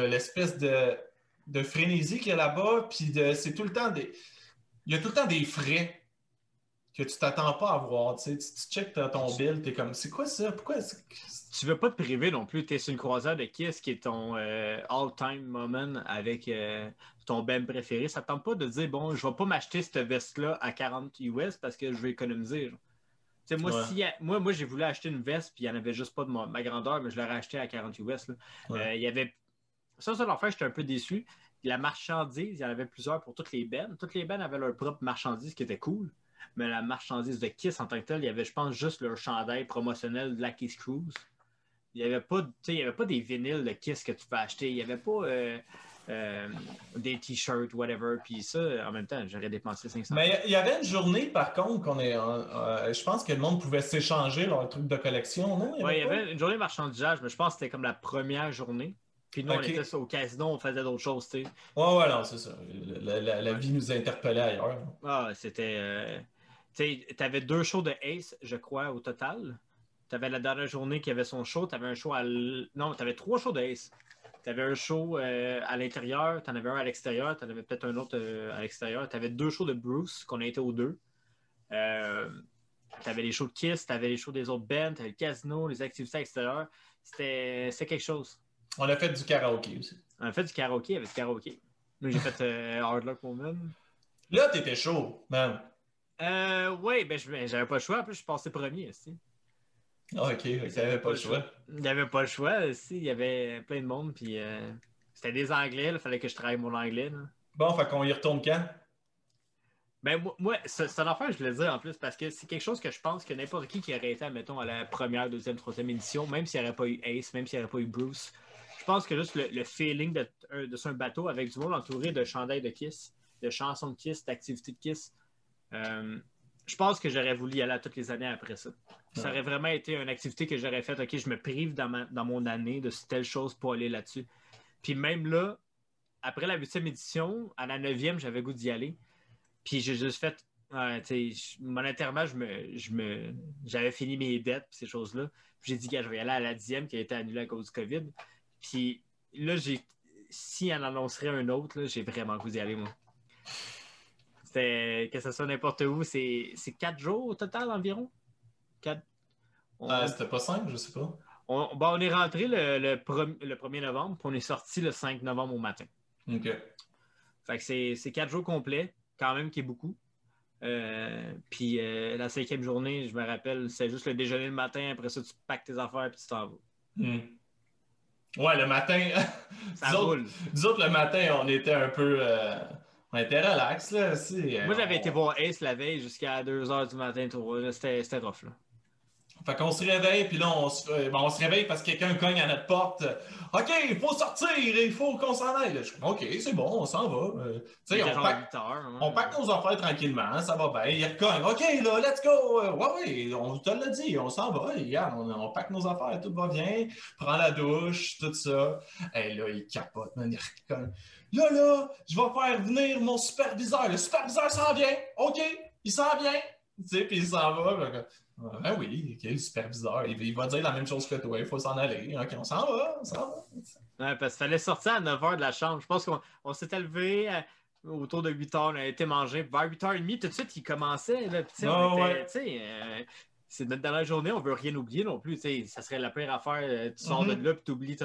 l'espèce de, frénésie qu'il y a là-bas. Puis c'est tout le temps des. Il y a tout le temps des frais que tu t'attends pas à voir. Tu, sais. tu, tu checkes ton- bill, tu es comme c'est quoi ça? Pourquoi c'est- Tu veux pas te priver non plus. Tu es sur une croisière de Kiss qui est ton euh, all-time moment avec euh, ton band préféré? Ça te tente pas de dire, bon, je vais pas m'acheter cette veste-là à 40 US parce que je vais économiser. genre. Tu sais, moi, Ouais. si moi, moi j'ai voulu acheter une veste, puis il n'y en avait juste pas de ma, ma grandeur, mais je l'aurais acheté à 40 US. Ouais. Euh, il y avait. Ça, ça l'enfer, j'étais un peu déçu. La marchandise, il y en avait plusieurs pour toutes les bands. Toutes les bands avaient leur propre marchandise qui était cool. Mais la marchandise de Kiss en tant que tel, il y avait, je pense, juste leur chandail promotionnel de la Kiss Cruise. Il n'y avait, pas, il y avait pas des vinyles de Kiss que tu peux acheter. Il n'y avait pas euh, euh, des t-shirts, whatever. Puis ça, en même temps, j'aurais dépensé 500 Mais il y avait une journée, par contre, qu'on est. euh, je pense que le monde pouvait s'échanger leurs trucs de collection, non? Ouais, il y avait une journée marchandisage, mais je pense que c'était comme la première journée. Puis nous, on était au casino, on faisait d'autres choses, tu sais. Ouais, ouais, non, c'est ça. La, la- la vie nous interpellait ailleurs. Ah, c'était. Tu sais, t'avais deux shows de Ace, je crois, au total. T'avais la dernière journée qui avait son show. T'avais un show à. l- Non, t'avais trois shows de Ace. T'avais un show euh, à l'intérieur, t'en avais un à l'extérieur, t'en avais peut-être un autre euh, à l'extérieur. T'avais deux shows de Bruce, qu'on a été aux deux. Euh, t'avais les shows de Kiss, t'avais les shows des autres bands, t'avais le casino, les activités extérieures. C'était c'était quelque chose. On a fait du karaoké aussi. On a fait du karaoké, il y avait du karaoké. Moi, j'ai fait euh, Hard Luck Woman. Là, t'étais chaud, man. Euh, ouais, ben, j'avais pas le choix. En plus, je suis passé premier. aussi. Ah, ok, ok, t'avais pas le choix. Il n'y avait pas le choix. aussi. Il y avait plein de monde. Puis euh, c'était des Anglais. Il fallait que je travaille mon anglais. là. Bon, fait qu'on y retourne quand? Ben, moi, c'est c'est un affaire, je voulais dire en plus, parce que c'est quelque chose que je pense que n'importe qui qui aurait été, admettons, à la première, deuxième, troisième édition, même s'il n'y aurait pas eu Ace, même s'il n'y aurait pas eu Bruce, je pense que juste le, le feeling de, de sur un bateau avec du monde entouré de chandails de Kiss, de chansons de Kiss, d'activités de Kiss, euh, je pense que j'aurais voulu y aller toutes les années après ça. Ça aurait vraiment été une activité que j'aurais faite. OK, je me prive dans, mon année de telle chose pour aller là-dessus. Puis même là, après la huitième édition, à la neuvième, j'avais goût d'y aller. Puis j'ai juste fait. monétairement, je me, je me, j'avais fini mes dettes ces choses-là. J'ai dit que je vais y aller à la dixième qui a été annulée à cause du COVID. Puis là, j'ai, si on annoncerait un autre, j'ai vraiment goût d'y aller, moi. C'était, que ce soit n'importe où, c'est, quatre jours au total environ? Quatre? Euh, c'était pas cinq, je sais pas. On, on est rentré le, le, 1er novembre, puis on est sorti le 5 novembre au matin. OK. Fait que c'est quatre jours complets, quand même, qui est beaucoup. Euh, puis euh, la cinquième journée, je me rappelle, c'est juste le déjeuner le matin. Après ça, tu packs tes affaires et tu t'en vas. Hmm. Ouais, le matin. ça roule. Nous autres, le matin, on était un peu. Euh, on était relax, là. Aussi. Moi, j'avais été voir Ace la veille jusqu'à 2 h du matin. C'était rough, là. Fait qu'on se réveille, puis là, on se, euh, on se réveille parce que quelqu'un cogne à notre porte. OK, il faut sortir, il faut qu'on s'en aille. OK, c'est bon, on s'en va. Euh, on, pack, on pack nos affaires tranquillement, ça va bien. Il recogne. OK, là, let's go. Euh, ouais, ouais, on te l'a dit, on s'en va. Regarde, on, on pack nos affaires, tout va bien. Prends la douche, tout ça. Et là, il capote, man, il recogne. Là, là, je vais faire venir mon superviseur. Le superviseur s'en vient. OK, il s'en vient. Tu sais, puis il s'en va. Ah oui, ok, super bizarre. Il, va dire la même chose que toi, il faut s'en aller. Ok, on s'en va, on s'en va. Ouais, parce qu'il fallait sortir à 9h de la chambre. Je pense qu'on s'était levé euh, autour de 8h, on a été manger. Vers 8h30, tout de suite, il commençait. Là, euh, c'est notre dernière journée, on veut rien oublier non plus. Ça serait la pire affaire. Euh, tu sors de mm-hmm. là, puis tu oublies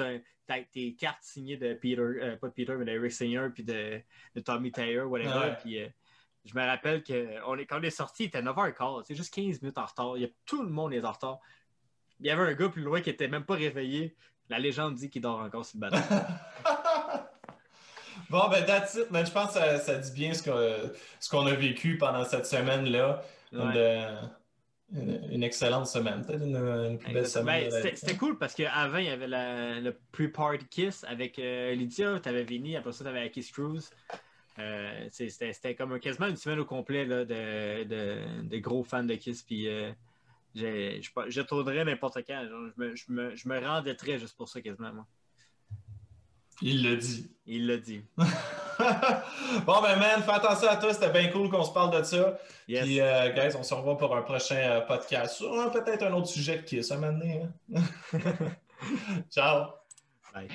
tes cartes signées de Peter, pas de Peter, mais d'Eric Singer, puis de, Tommy Taylor, whatever. Puis, je me rappelle que on est, quand on est sorti, il était 9h15. C'est juste 15 minutes en retard. Il y a, tout le monde est en retard. Il y avait un gars plus loin qui était même pas réveillé. La légende dit qu'il dort encore sur le bateau. bon, ben, that's it. je pense que ça, dit bien ce qu'on a vécu pendant cette semaine-là. Une, excellente semaine. Peut-être une, plus belle semaine. Ben, c'était cool parce qu'avant, il y avait le pre-party kiss avec euh, Lydia. Tu avais Vinny, après ça, tu avais Kiss Cruise. Euh, c'était comme quasiment une semaine au complet là, de, de, gros fans de Kiss. Puis euh, je, tournerais n'importe quand. je, me, je, me, je juste pour ça quasiment, moi. Il l'a dit. Il l'a dit. bon, ben, man, fais attention à toi. C'était bien cool qu'on se parle de ça. Puis, euh, guys, on se revoit pour un prochain podcast sur peut-être un autre sujet qui est ça maintenant. Ciao. Bye.